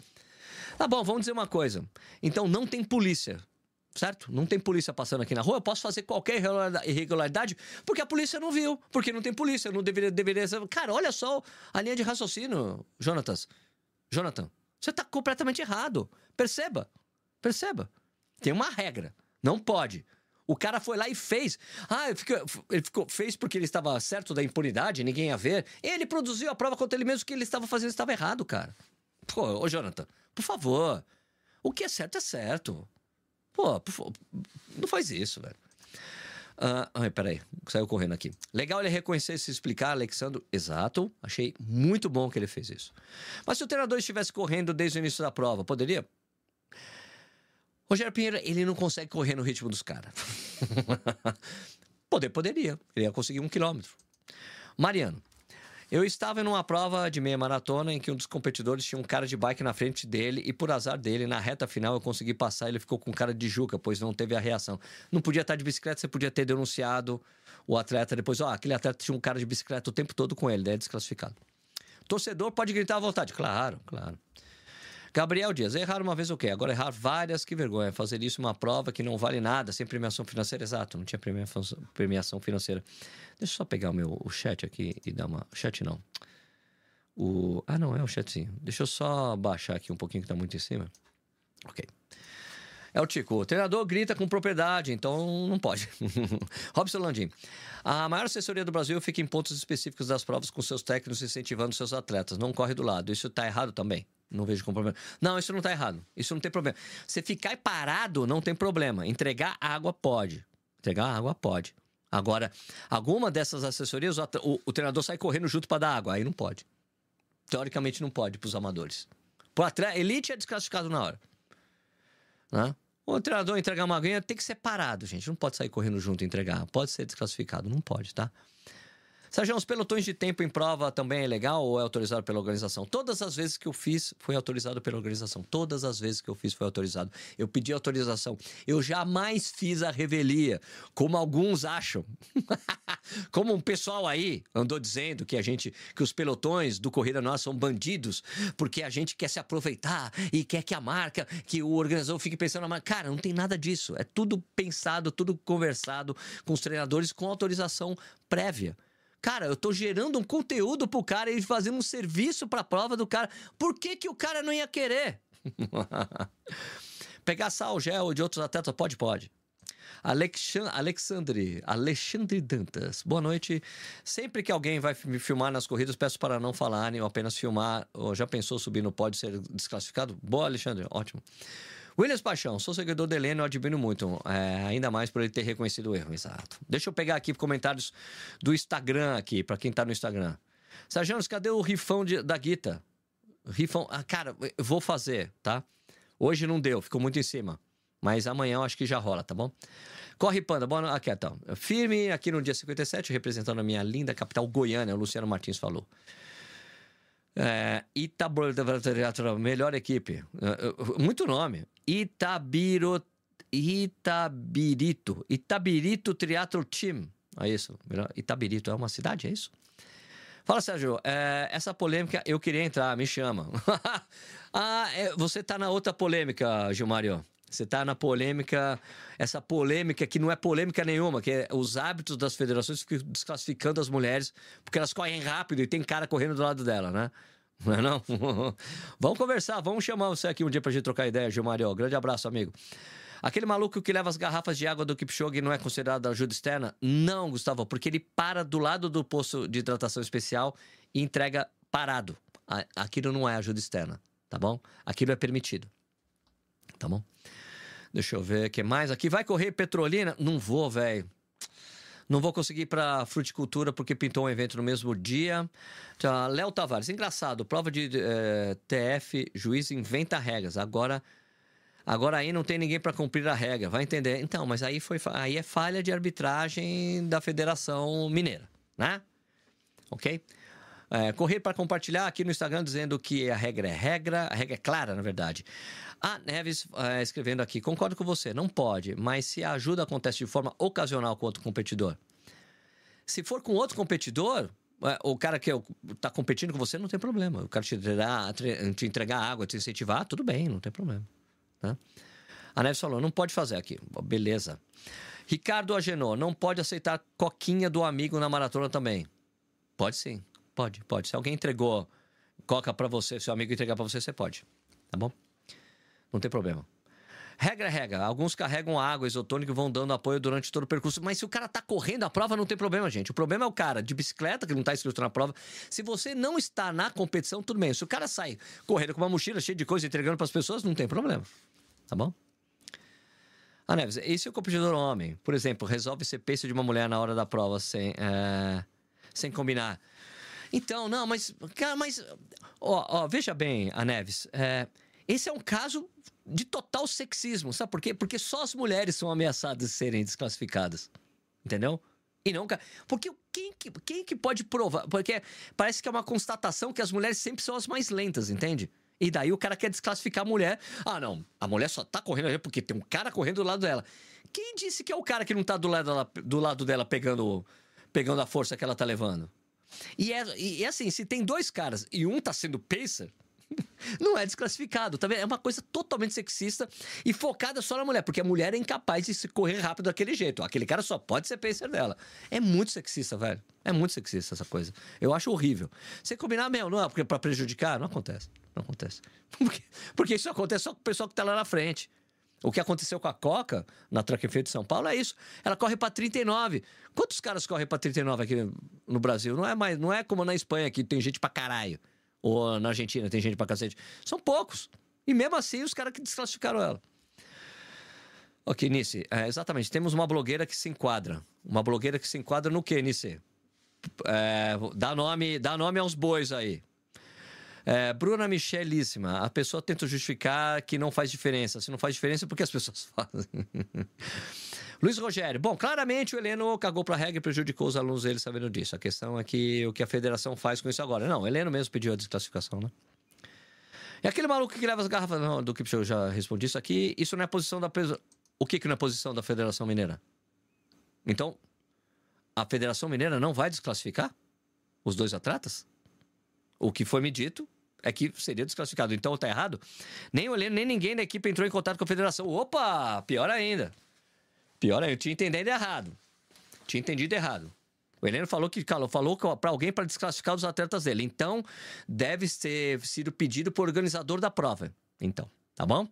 Tá bom, vamos dizer uma coisa. Então não tem polícia certo? Não tem polícia passando aqui na rua, eu posso fazer qualquer irregularidade porque a polícia não viu, porque não tem polícia, não deveria, deveria. Cara, olha só a linha de raciocínio, Jonatas. Jonathan, você está completamente errado. Perceba, perceba. Tem uma regra, não pode. O cara foi lá e fez. Ah, ele ficou, ele ficou, fez porque ele estava certo da impunidade, ninguém ia ver. Ele produziu a prova contra ele mesmo que ele estava fazendo estava errado, cara. Pô, ô Jonathan, por favor. O que é certo é certo. Pô, não faz isso, velho. Uh, peraí, saiu correndo aqui. Legal ele reconhecer e se explicar, Alexandre. Exato, achei muito bom que ele fez isso. Mas se o treinador estivesse correndo desde o início da prova, poderia? Rogério Pinheiro, ele não consegue correr no ritmo dos caras. [LAUGHS] Poder, poderia. Ele ia conseguir um quilômetro. Mariano. Eu estava em uma prova de meia maratona em que um dos competidores tinha um cara de bike na frente dele e, por azar dele, na reta final eu consegui passar. Ele ficou com cara de juca, pois não teve a reação. Não podia estar de bicicleta, você podia ter denunciado o atleta depois. Ó, oh, aquele atleta tinha um cara de bicicleta o tempo todo com ele, daí é desclassificado. Torcedor pode gritar à vontade. Claro, claro. Gabriel Dias, errar uma vez o quê? Agora errar várias, que vergonha. Fazer isso uma prova que não vale nada, sem premiação financeira. Exato, não tinha premiação financeira. Deixa eu só pegar o meu o chat aqui e dar uma. O chat não. O... Ah, não, é o chatzinho. Deixa eu só baixar aqui um pouquinho que tá muito em cima. Ok. É o Tico. O treinador grita com propriedade, então não pode. [LAUGHS] Robson Landim. A maior assessoria do Brasil fica em pontos específicos das provas com seus técnicos incentivando seus atletas. Não corre do lado. Isso está errado também. Não vejo como problema. Não, isso não está errado. Isso não tem problema. Você ficar parado não tem problema. Entregar água pode. Entregar água pode. Agora, alguma dessas assessorias, o, o, treinador sai correndo junto para dar água. Aí não pode. Teoricamente não pode para os amadores. Atleta, elite é desclassificado na hora. Né? O treinador entregar uma aguinha tem que ser parado, gente. Não pode sair correndo junto e entregar. Pode ser desclassificado, não pode, tá? Sérgio, os pelotões de tempo em prova também é legal ou é autorizado pela organização? Todas as vezes que eu fiz, foi autorizado pela organização. Todas as vezes que eu fiz, foi autorizado. Eu pedi autorização. Eu jamais fiz a revelia, como alguns acham. [LAUGHS] como um pessoal aí andou dizendo que a gente, que os pelotões do Corrida Nossa são bandidos, porque a gente quer se aproveitar e quer que a marca, que o organizador fique pensando na marca. Cara, não tem nada disso. É tudo pensado, tudo conversado com os treinadores com autorização prévia. Cara, eu tô gerando um conteúdo pro cara e fazendo um serviço pra prova do cara. Por que, que o cara não ia querer? [LAUGHS] Pegar sal, gel de outros atletas? Pode, pode. Alexandre, Alexandre Dantas. Boa noite. Sempre que alguém vai me filmar nas corridas, peço para não falarem ou apenas filmar. Ou já pensou subir no pódio ser desclassificado? Boa, Alexandre. Ótimo. Williams Paixão, sou seguidor dele, eu admiro muito, é, ainda mais por ele ter reconhecido o erro, exato. Deixa eu pegar aqui comentários do Instagram aqui, para quem tá no Instagram. Sérgio, cadê o rifão de, da Guita? Rifão, ah, cara, eu vou fazer, tá? Hoje não deu, ficou muito em cima. Mas amanhã eu acho que já rola, tá bom? Corre Panda, noite. Aqui, então. Firme aqui no dia 57, representando a minha linda capital Goiânia, o Luciano Martins falou. É, Itabor, melhor equipe. É, é, muito nome. Itabiro, Itabirito. Itabirito Triathlon Team. É isso. Itabirito é uma cidade, é isso? Fala, Sérgio. É, essa polêmica eu queria entrar, me chama. [LAUGHS] ah, é, você tá na outra polêmica, Gilmario. Você tá na polêmica, essa polêmica que não é polêmica nenhuma, que é os hábitos das federações ficam desclassificando as mulheres porque elas correm rápido e tem cara correndo do lado dela, né? [LAUGHS] Não é não? [LAUGHS] vamos conversar, vamos chamar você aqui um dia pra gente trocar ideia, Gilmario. Grande abraço, amigo. Aquele maluco que leva as garrafas de água do Kipchoge não é considerado ajuda externa? Não, Gustavo, porque ele para do lado do posto de hidratação especial e entrega parado. Aquilo não é ajuda externa, tá bom? Aquilo é permitido. Tá bom? Deixa eu ver o que mais. Aqui vai correr Petrolina? Não vou, velho. Não vou conseguir ir para fruticultura porque pintou um evento no mesmo dia. Tá, Léo Tavares, engraçado, prova de é, eh, TF, juiz inventa regras. Agora agora aí não tem ninguém para cumprir a regra, vai entender? Então, mas aí foi aí é falha de arbitragem da Federação Mineira, né? OK? É, correr para compartilhar aqui no Instagram dizendo que a regra é regra, a regra é clara, na verdade. A Neves é, escrevendo aqui, concordo com você, não pode, mas se a ajuda acontece de forma ocasional com outro competidor. Se for com outro competidor, é, o cara que está competindo com você não tem problema. O cara te entregar, te entregar água, te incentivar, tudo bem, não tem problema. Né? A Neves falou, não pode fazer aqui. Beleza. Ricardo Agenor, não pode aceitar coquinha do amigo na maratona também. Pode sim. Pode, pode. Se alguém entregou coca para você, seu amigo entregar para você, você pode. Tá bom? Não tem problema. Regra, regra. Alguns carregam água isotônica e vão dando apoio durante todo o percurso. Mas se o cara tá correndo a prova, não tem problema, gente. O problema é o cara de bicicleta, que não tá inscrito na prova. Se você não está na competição, tudo bem. Se o cara sai correndo com uma mochila cheia de coisa entregando para as pessoas, não tem problema. Tá bom? Ah, Neves, e se o competidor homem, por exemplo, resolve ser peixe de uma mulher na hora da prova sem, é, sem combinar? Então, não, mas. Cara, mas. Ó, ó veja bem, a Neves. É, esse é um caso de total sexismo. Sabe por quê? Porque só as mulheres são ameaçadas de serem desclassificadas. Entendeu? E não. Porque quem que, quem que pode provar? Porque parece que é uma constatação que as mulheres sempre são as mais lentas, entende? E daí o cara quer desclassificar a mulher. Ah, não, a mulher só tá correndo porque tem um cara correndo do lado dela. Quem disse que é o cara que não tá do lado dela, do lado dela pegando, pegando a força que ela tá levando? E é, e assim, se tem dois caras e um tá sendo pacer, [LAUGHS] não é desclassificado, tá vendo? É uma coisa totalmente sexista e focada só na mulher, porque a mulher é incapaz de se correr rápido daquele jeito. Aquele cara só pode ser pacer dela. É muito sexista, velho. É muito sexista essa coisa. Eu acho horrível. Você combinar, meu, não é porque pra prejudicar? Não acontece. Não acontece. [LAUGHS] Porque, porque isso acontece só com o pessoal que tá lá na frente. O que aconteceu com a Coca na Track and de São Paulo é isso. Ela corre para 39. Quantos caras correm para 39 aqui no Brasil? Não é mais, não é como na Espanha que tem gente para caralho. Ou na Argentina tem gente para cacete. São poucos. E mesmo assim os caras que desclassificaram ela. Ok, Nice. É, exatamente. Temos uma blogueira que se enquadra. Uma blogueira que se enquadra no que, Nice? É, dá, nome, dá nome aos bois aí. É, Bruna Michelíssima, a pessoa tenta justificar que não faz diferença. Se não faz diferença, por que as pessoas [LAUGHS] fazem? Luiz Rogério, bom, claramente o Heleno cagou para a regra e prejudicou os alunos dele sabendo disso. A questão é que o que a federação faz com isso agora. Não, o Heleno mesmo pediu a desclassificação, né? E aquele maluco que leva as garrafas não, do Kipchoge, eu já respondi isso aqui. Isso não é posição da. O que, que não é posição da Federação Mineira? Então, a Federação Mineira não vai desclassificar os dois atletas? O que foi me dito é que seria desclassificado. Então tá errado? Nem o Heleno, nem ninguém da equipe entrou em contato com a federação. Opa! Pior ainda. Pior ainda, eu tinha entendido errado. Tinha entendido errado. O Heleno falou que falou para alguém para desclassificar os atletas dele. Então, deve ter sido pedido por organizador da prova. Então, tá bom?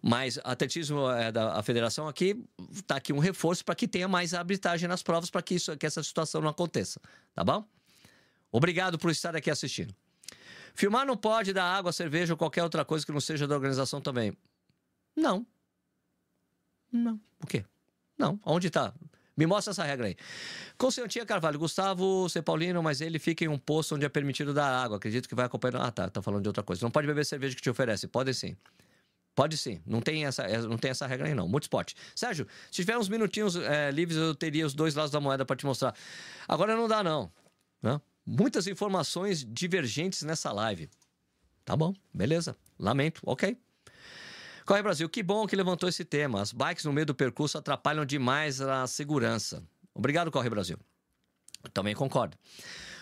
Mas atletismo é da a federação aqui tá aqui um reforço para que tenha mais arbitragem nas provas para que isso que essa situação não aconteça, tá bom? Obrigado por estar aqui assistindo. Filmar não pode dar água, cerveja ou qualquer outra coisa que não seja da organização também. Não. Não. O quê? Não. Onde está? Me mostra essa regra aí. Constantinha Carvalho, Gustavo C. Paulino, mas ele fica em um posto onde é permitido dar água. Acredito que vai acompanhando. Ah, tá. Tá falando de outra coisa. Não pode beber cerveja que te oferece. Pode sim. Pode sim. Não tem essa, é, não tem essa regra aí, não. Muito esporte. Sérgio, se tiver uns minutinhos é, livres, eu teria os dois lados da moeda para te mostrar. Agora não dá, não. Não? Muitas informações divergentes nessa live. Tá bom, beleza. Lamento, ok. Corre Brasil, que bom que levantou esse tema. As bikes no meio do percurso atrapalham demais a segurança. Obrigado, Corre Brasil. Também concordo.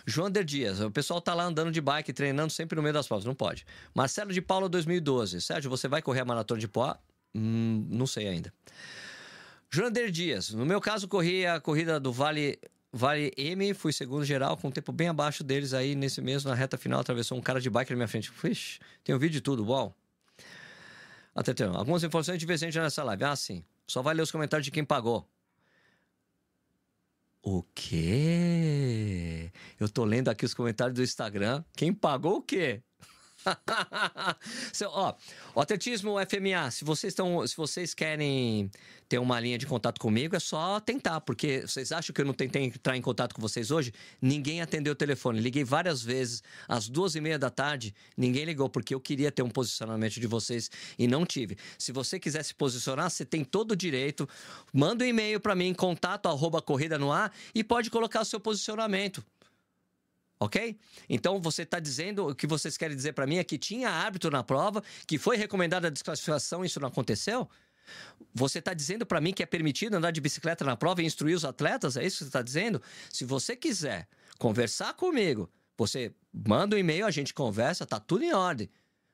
João Der Dias, o pessoal tá lá andando de bike, treinando sempre no meio das provas, não pode. Marcelo de Paula 2012. Sérgio, você vai correr a maratona de Poá? Hum, não sei ainda. Der Dias, no meu caso, corri a corrida do Vale Vale M, fui segundo geral, com um tempo bem abaixo deles aí, nesse mesmo, na reta final, atravessou um cara de bike na minha frente. Ixi, tem um vídeo de tudo, uau. Até tem algumas informações divergentes nessa live. Ah, sim. Só vai ler os comentários de quem pagou. O quê? Eu tô lendo aqui os comentários do Instagram. Quem pagou o quê? [LAUGHS] ó, o atletismo FMA, se vocês estão, se vocês querem ter uma linha de contato comigo, é só tentar, porque vocês acham que eu não tentei entrar em contato com vocês hoje? Ninguém atendeu o telefone. Liguei várias vezes, às duas e meia da tarde, ninguém ligou, porque eu queria ter um posicionamento de vocês e não tive. Se você quiser se posicionar, você tem todo o direito. Manda um e-mail para mim, contato arroba corrida no ar, e pode colocar o seu posicionamento. Ok? Então você está dizendo, o que vocês querem dizer para mim é que tinha árbitro na prova, que foi recomendada a desclassificação, isso não aconteceu? Você está dizendo para mim que é permitido andar de bicicleta na prova e instruir os atletas? É isso que você está dizendo? Se você quiser conversar comigo, você manda um e-mail, a gente conversa, tá tudo em ordem.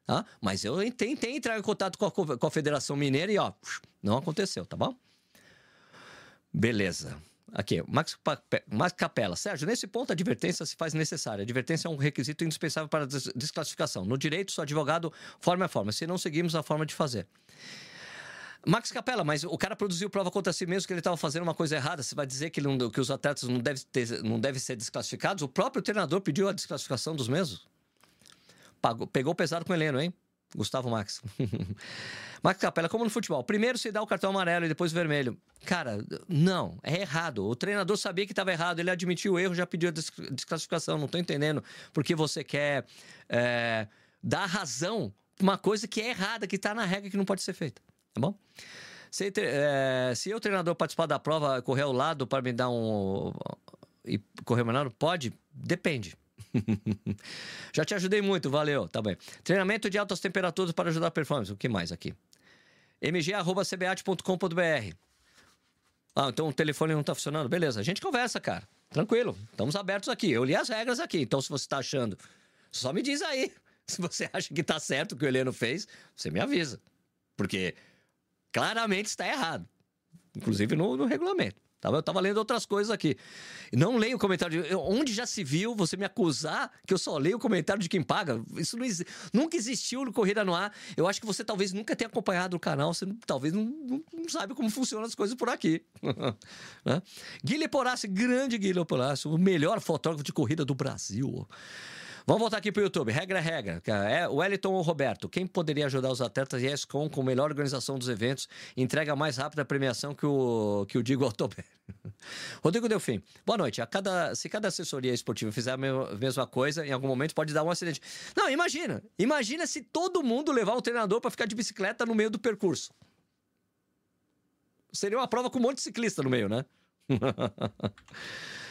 Tá? Mas eu tentei entrar em contato com a, com a Federação Mineira e ó, não aconteceu, tá bom? Beleza. Aqui, Max, Max Capela. Sérgio, nesse ponto a advertência se faz necessária. A advertência é um requisito indispensável para a desclassificação. No direito, só advogado forma é forma. Se não seguimos a forma de fazer. Max Capela, mas o cara produziu prova contra si mesmo que ele estava fazendo uma coisa errada. Você vai dizer que, não, que os atletas não devem, ter, não devem ser desclassificados? O próprio treinador pediu a desclassificação dos mesmos? Pagou, pegou pesado com o Heleno, hein? Gustavo Max. [LAUGHS] Max Capela, como no futebol. Primeiro se dá o cartão amarelo e depois o vermelho. Cara, não, é errado. O treinador sabia que estava errado, ele admitiu o erro, já pediu a desclassificação. Não estou entendendo porque você quer é, dar razão uma coisa que é errada, que está na regra que não pode ser feita. Tá bom? Se, é, se eu, treinador, participar da prova, correr ao lado para me dar um. e correr menor, pode? Depende. [LAUGHS] Já te ajudei muito, valeu, tá bem. Treinamento de altas temperaturas para ajudar a performance. O que mais aqui? mg.cbat.com.br Ah, então o telefone não tá funcionando? Beleza, a gente conversa, cara. Tranquilo, estamos abertos aqui. Eu li as regras aqui, então se você tá achando, só me diz aí. [LAUGHS] Se você acha que tá certo o que o Heleno fez, você me avisa. Porque claramente está errado. Inclusive no, no regulamento. Eu estava lendo outras coisas aqui. Não leio o comentário. De... Onde já se viu você me acusar que eu só leio o comentário de quem paga? Isso não nunca existiu no Corrida no Ar. Eu acho que você talvez nunca tenha acompanhado o canal. Você talvez não, não, não, sabe como funcionam as coisas por aqui. [LAUGHS] né? Guilherme Porassi, grande Guilherme Porassi, o melhor fotógrafo de corrida do Brasil. Vamos voltar aqui para o YouTube. Regra é regra. É Wellington ou Roberto. Quem poderia ajudar os atletas e a ESCOM com melhor organização dos eventos entrega mais rápida a premiação que o, que o Digo Autober. [LAUGHS] Rodrigo Delfim. Boa noite. A cada, se cada assessoria esportiva fizer a mesma coisa, em algum momento pode dar um acidente. Não, imagina. Imagina se todo mundo levar um treinador para ficar de bicicleta no meio do percurso. Seria uma prova com um monte de ciclista no meio, né? [LAUGHS]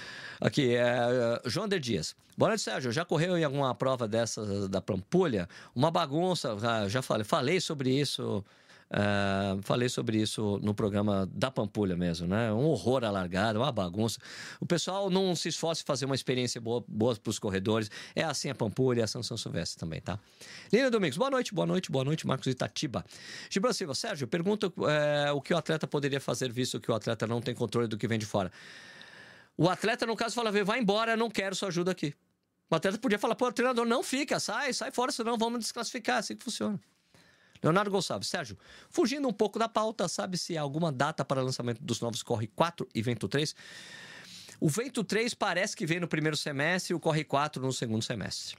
Aqui, é, João de Dias. Boa noite, Sérgio. Já correu em alguma prova dessas da Pampulha? Uma bagunça, já falei, falei sobre isso. Uh, falei sobre isso no programa da Pampulha mesmo, né? Um horror alargado, uma bagunça. O pessoal não se esforça em fazer uma experiência boa, boa para os corredores. É assim a Pampulha e a São Silvestre também, tá? Lina Domingos, boa noite, boa noite, boa noite, Marcos Itatiba. Gibran Silva, Sérgio, pergunta é, o que o atleta poderia fazer visto que o atleta não tem controle do que vem de fora. O atleta, no caso, fala: vai embora, não quero sua ajuda aqui. O atleta podia falar: pô, treinador, não fica, sai, sai fora, senão vamos desclassificar. Assim que funciona. Leonardo Gonçalves, Sérgio, fugindo um pouco da pauta, sabe se há alguma data para lançamento dos novos Corre 4 e Vento 3? O Vento 3 parece que vem no primeiro semestre e o Corre 4 no segundo semestre.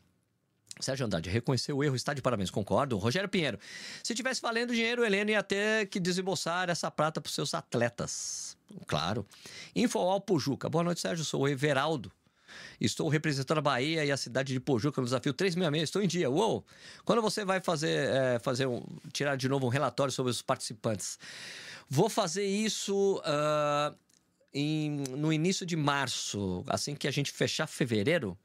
Sérgio Andrade, reconheceu o erro, está de parabéns, concordo. Rogério Pinheiro, se tivesse valendo dinheiro, o Heleno ia ter que desembolsar essa prata para os seus atletas. Claro. Infoal Pojuca, boa noite, Sérgio, sou o Everaldo. Estou representando a Bahia e a cidade de Pojuca no desafio 366. Estou em dia. Uou! Quando você vai fazer, é, fazer um, tirar de novo um relatório sobre os participantes? Vou fazer isso uh, em, no início de março, assim que a gente fechar fevereiro.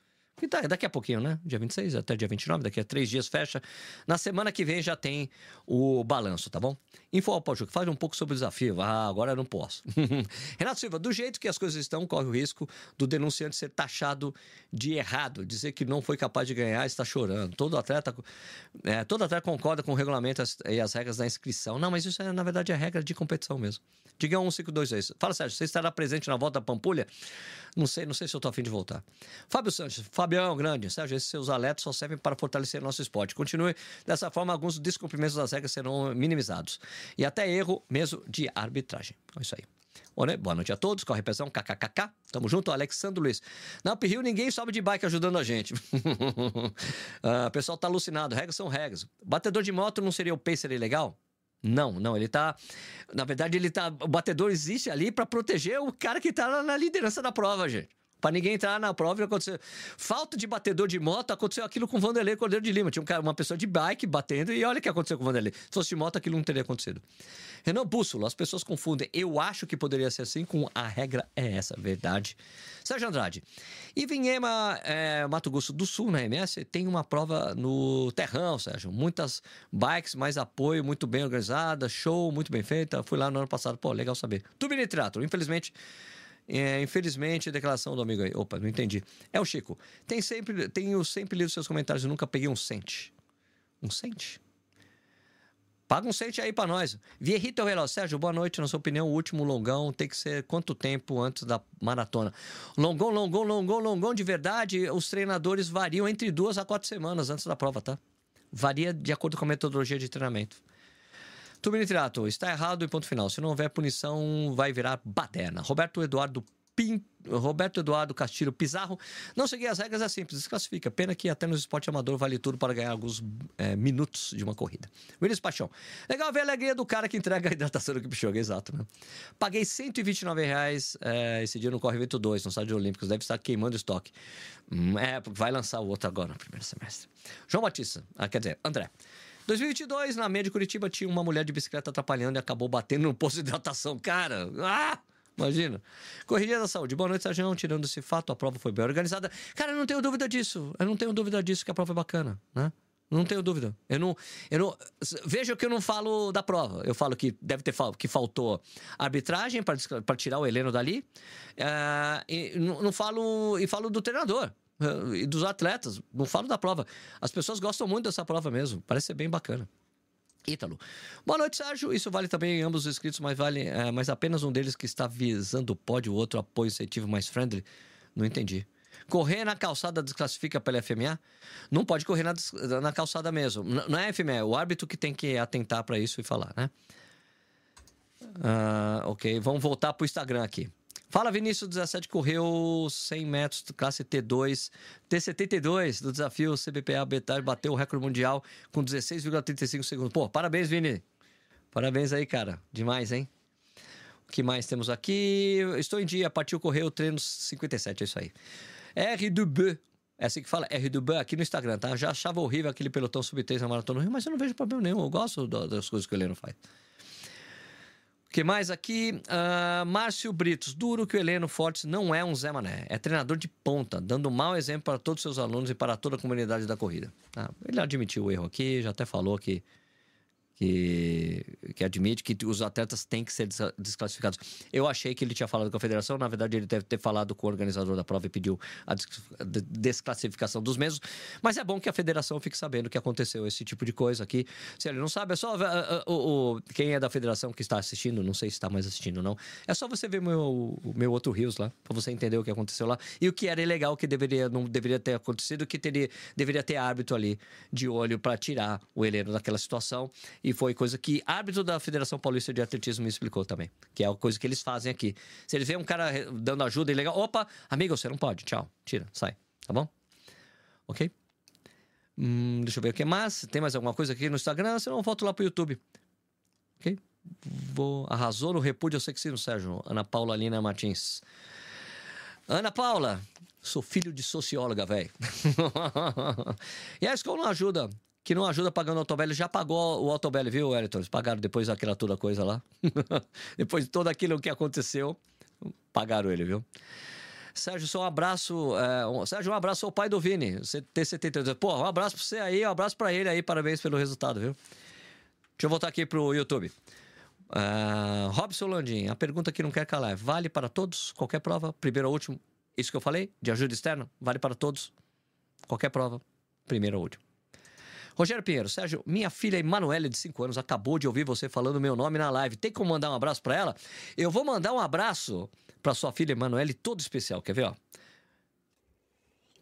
Tá, daqui a pouquinho, né? Dia 26 até dia 29, daqui a três dias fecha. Na semana que vem já tem o balanço, tá bom? Info Paulo, fale um pouco sobre o desafio. Ah, agora eu não posso. [LAUGHS] Renato Silva, do jeito que as coisas estão, corre o risco do denunciante ser taxado de errado, dizer que não foi capaz de ganhar está chorando. Todo atleta, é, todo atleta concorda com o regulamento e as regras da inscrição. Não, mas isso é, na verdade, é regra de competição mesmo. Diga 1526. Fala, Sérgio, você estará presente na volta da Pampulha? Não sei, não sei se eu tô afim de voltar. Fábio Sanches, Fabião, grande. Sérgio, esses seus alertas só servem para fortalecer nosso esporte. Continue dessa forma, alguns descumprimentos das regras serão minimizados. E até erro mesmo de arbitragem. É isso aí. Boa noite a todos, corre pressão, kkkk. Tamo junto, Alexandre Luiz. Na Uphill ninguém sobe de bike ajudando a gente. [LAUGHS] ah, o pessoal tá alucinado, regras são regras. Batedor de moto não seria o pacer ilegal? Não, não, ele tá. Na verdade, ele tá. O batedor existe ali para proteger o cara que tá na liderança da prova, gente. Pra ninguém entrar na prova acontecer. Falta de batedor de moto, aconteceu aquilo com o Vanderlei Cordeiro de Lima. Tinha um cara, uma pessoa de bike batendo e olha o que aconteceu com o Vanderlei. Se fosse de moto, aquilo não teria acontecido. Renan Bússolo, as pessoas confundem. Eu acho que poderia ser assim, com a regra é essa, verdade. Sérgio Andrade. E Vinhema, é, Mato Grosso do Sul, na MS, tem uma prova no Terrão, Sérgio. Muitas bikes, mais apoio, muito bem organizada, show, muito bem feita. Fui lá no ano passado, pô, legal saber. Tubini Teatro, infelizmente é, infelizmente, a declaração do amigo aí. Opa, não entendi. É o Chico. Tem sempre, tenho sempre lido seus comentários e nunca peguei um cente. Um cente? Paga um cente aí para nós. Vierrito Relógio. Sérgio, boa noite. Na sua opinião, o último longão tem que ser quanto tempo antes da maratona? Longão, longão, longão, longão de verdade, os treinadores variam entre duas a quatro semanas antes da prova, tá? Varia de acordo com a metodologia de treinamento. Tubinitirato, está errado e ponto final. Se não houver punição, vai virar baderna. Roberto Eduardo. Roberto Eduardo Castilho Pizarro. Não seguir as regras é simples, desclassifica. Pena que até no esporte amador vale tudo para ganhar alguns é, minutos de uma corrida. Willis Paixão. Legal ver a alegria do cara que entrega a hidratação do Kipchoge, exato, né? Paguei 129 reais é, esse dia no Corre Vento 2, no Estádio Olímpicos. Deve estar queimando estoque. Hum, é, vai lançar o outro agora no primeiro semestre. João Batista, ah, quer dizer, André. 2022, na meia de Curitiba, tinha uma mulher de bicicleta atrapalhando e acabou batendo no posto de hidratação. Cara, ah! Imagina. Corrida da Saúde. Boa noite, Sérgio. Tirando esse fato, a prova foi bem organizada. Cara, eu não tenho dúvida disso. Eu não tenho dúvida disso, que a prova é bacana, né? Não tenho dúvida. Eu não, eu não. Veja que eu não falo da prova. Eu falo que deve ter que faltou arbitragem para tirar o Heleno dali. Uh, e não, não falo. E falo do treinador e dos atletas. Não falo da prova. As pessoas gostam muito dessa prova mesmo. Parece ser bem bacana. Ítalo. Boa noite, Sérgio. Isso vale também ambos os inscritos, mas vale é, mas apenas um deles que está visando o pódio, o outro apoio incentivo mais friendly. Não entendi. Correr na calçada desclassifica pela FMA? Não pode correr na, na calçada mesmo. Não é FMA, é o árbitro que tem que atentar para isso e falar, né? Uh, ok, vamos voltar para o Instagram aqui. Fala Vinícius 17 correu 100 metros, classe T2, T72 do desafio CBPA Betar, bateu o recorde mundial com 16,35 segundos. Pô, parabéns, Vini. Parabéns aí, cara. Demais, hein? O que mais temos aqui? Estou em dia, partiu correr o treino 57, é isso aí. R do B. É assim que fala, R do B aqui no Instagram, tá? Já achava horrível aquele pelotão sub-3 na Maratona do Rio, mas eu não vejo problema nenhum. Eu gosto das coisas que o Heleno faz. O que mais aqui? Uh, Márcio Britos. Duro que o Heleno Fortes não é um Zé Mané. É treinador de ponta, dando um mau exemplo para todos os seus alunos e para toda a comunidade da corrida. Ah, ele admitiu o erro aqui, já até falou que que, que admite que os atletas têm que ser desclassificados. Eu achei que ele tinha falado com a federação, na verdade, ele deve ter falado com o organizador da prova e pediu a desclassificação dos mesmos. Mas é bom que a federação fique sabendo que aconteceu esse tipo de coisa aqui. Se ele não sabe, é só. Uh, uh, uh, quem é da federação que está assistindo, não sei se está mais assistindo ou não, é só você ver meu, meu outro Rios lá, para você entender o que aconteceu lá e o que era ilegal, que deveria, não deveria ter acontecido, que teria, deveria ter árbitro ali de olho para tirar o Heleno daquela situação. E foi coisa que árbitro da Federação Paulista de Atletismo me explicou também. Que é a coisa que eles fazem aqui. Se eles veem um cara dando ajuda e legal, opa, amigo, você não pode, tchau, tira, sai, tá bom? Ok? Hum, deixa eu ver o que mais. Tem mais alguma coisa aqui no Instagram? Senão eu volto lá pro YouTube. Ok? Vou... Arrasou no repúdio ao sexismo, Sérgio. Ana Paula Lina Martins. Ana Paula, sou filho de socióloga, velho. e a escola não ajuda que não ajuda pagando o Autobelli. Já pagou o Autobelli, viu, Wellington? Eles pagaram depois daquela toda coisa lá. [LAUGHS] depois de tudo aquilo que aconteceu, pagaram ele, viu? Sérgio, só um abraço. É, um, Sérgio, um abraço ao pai do Vini, T72. Pô, um abraço pra você aí, um abraço pra ele aí, parabéns pelo resultado, viu? Deixa eu voltar aqui pro YouTube. Uh, Robson Landim, a pergunta que não quer calar: vale para todos? Qualquer prova, primeiro ou último? Isso que eu falei, de ajuda externa, vale para todos? Qualquer prova, primeiro ou último. Rogério Pinheiro, Sérgio, minha filha Emanuele, de 5 anos, acabou de ouvir você falando meu nome na live. Tem como mandar um abraço para ela? Eu vou mandar um abraço para sua filha Emanuele, todo especial. Quer ver, ó?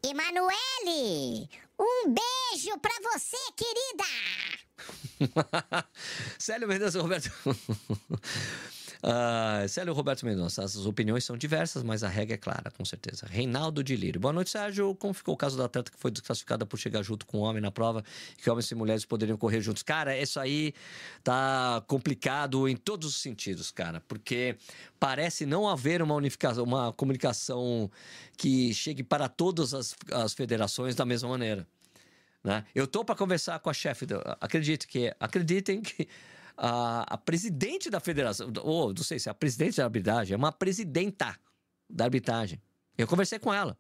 Emanuele, um beijo para você, querida! [LAUGHS] Célio Mendonça Roberto. [LAUGHS] Uh, Célio Roberto Mendonça, as opiniões são diversas, mas a regra é clara, com certeza. Reinaldo de Lírio. Boa noite, Sérgio. Como ficou o caso da atleta que foi desclassificada por chegar junto com o homem na prova que homens e mulheres poderiam correr juntos? Cara, isso aí tá complicado em todos os sentidos, cara, porque parece não haver uma unificação, uma comunicação que chegue para todas as, as federações da mesma maneira. Né? Eu tô para conversar com a chefe, acredite que acreditem que a, a presidente da federação, ou não sei se é a presidente da arbitragem, é uma presidenta da arbitragem. Eu conversei com ela.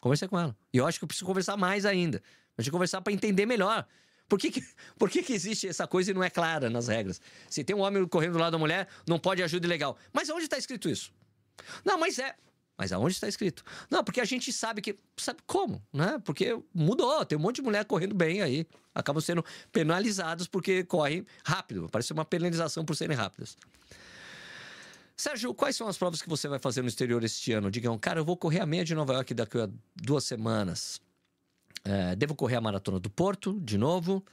Conversei com ela. E eu acho que eu preciso conversar mais ainda. Gente conversar para entender melhor. Por que, que, [LAUGHS] por que, que existe essa coisa e não é clara nas regras? Se tem um homem correndo do lado da mulher, não pode ajuda ilegal. Mas onde está escrito isso? Não, mas é. Mas aonde está escrito? Não, porque a gente sabe que. Sabe como, né? Porque mudou. Tem um monte de mulher correndo bem aí. Acabam sendo penalizados porque correm rápido. Parece uma penalização por serem rápidas. Sérgio, quais são as provas que você vai fazer no exterior este ano? Digam, cara, eu vou correr a meia de Nova York daqui a duas semanas. É, devo correr a maratona do Porto, de novo.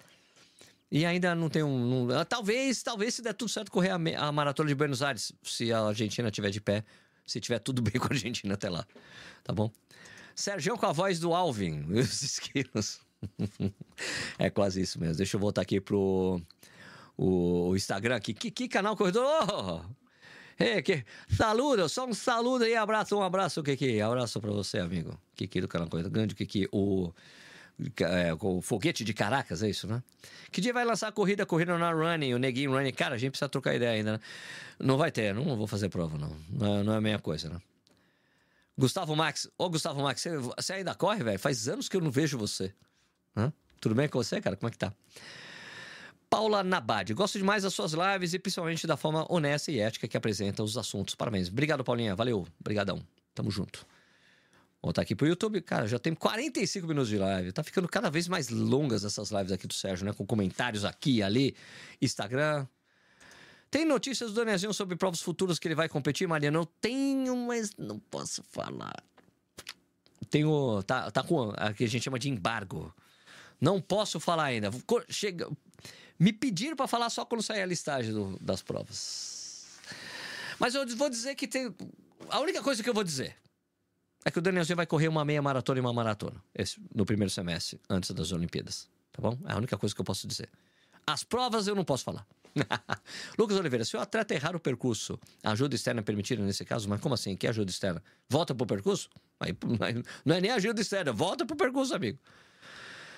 E ainda não tem um. Não, talvez, talvez, se der tudo certo, correr a, a maratona de Buenos Aires, se a Argentina estiver de pé se tiver tudo [LAUGHS] bem com a Argentina até lá. Tá bom? Sérgio com a voz do Alvin, [LAUGHS] os esquilos. é quase isso mesmo. Deixa eu voltar aqui pro o, o Instagram aqui. Que, que canal corredor? Oh! Hey, que, saludo, só um saludo aí, abraço, um abraço, Kiki. Abraço pra você, amigo. Kiki do canal corredor. Grande Kiki. O É, o foguete de Caracas, é isso, né? Que dia vai lançar a corrida, a corrida na Running, o Neguinho Running? Cara, a gente precisa trocar ideia ainda, né? Não vai ter, não vou fazer prova, não. Não é, não é a minha coisa, né? Gustavo Max. Ô, Gustavo Max, você, você ainda corre, velho? Faz anos que eu não vejo você. Hã? Tudo bem com você, cara? Como é que tá? Paula Nabad. Gosto demais das suas lives e principalmente da forma honesta e ética que apresenta os assuntos. Parabéns. Obrigado, Paulinha. Valeu. Obrigadão. Tamo junto. Voltar aqui pro YouTube. Cara, já tem 45 minutos de live. Tá ficando cada vez mais longas essas lives aqui do Sérgio, né? Com comentários aqui e ali. Instagram. Tem notícias do Danielzinho sobre provas futuras que ele vai competir, Mariana? Eu tenho, mas não posso falar. Tenho. Tá, tá com. A que a gente chama de embargo. Não posso falar ainda. Chega. Me pediram para falar só quando sair a listagem do, das provas. Mas eu vou dizer que tem. A única coisa que eu vou dizer é que o Danielzinho vai correr uma meia maratona e uma maratona esse, no primeiro semestre, antes das Olimpíadas. Tá bom? É a única coisa que eu posso dizer. As provas eu não posso falar. [LAUGHS] Lucas Oliveira, se o atleta errar o percurso, ajuda externa permitida nesse caso? Mas como assim? Que ajuda externa? Volta pro percurso? Aí, [LAUGHS] não é nem ajuda externa, volta pro percurso, amigo.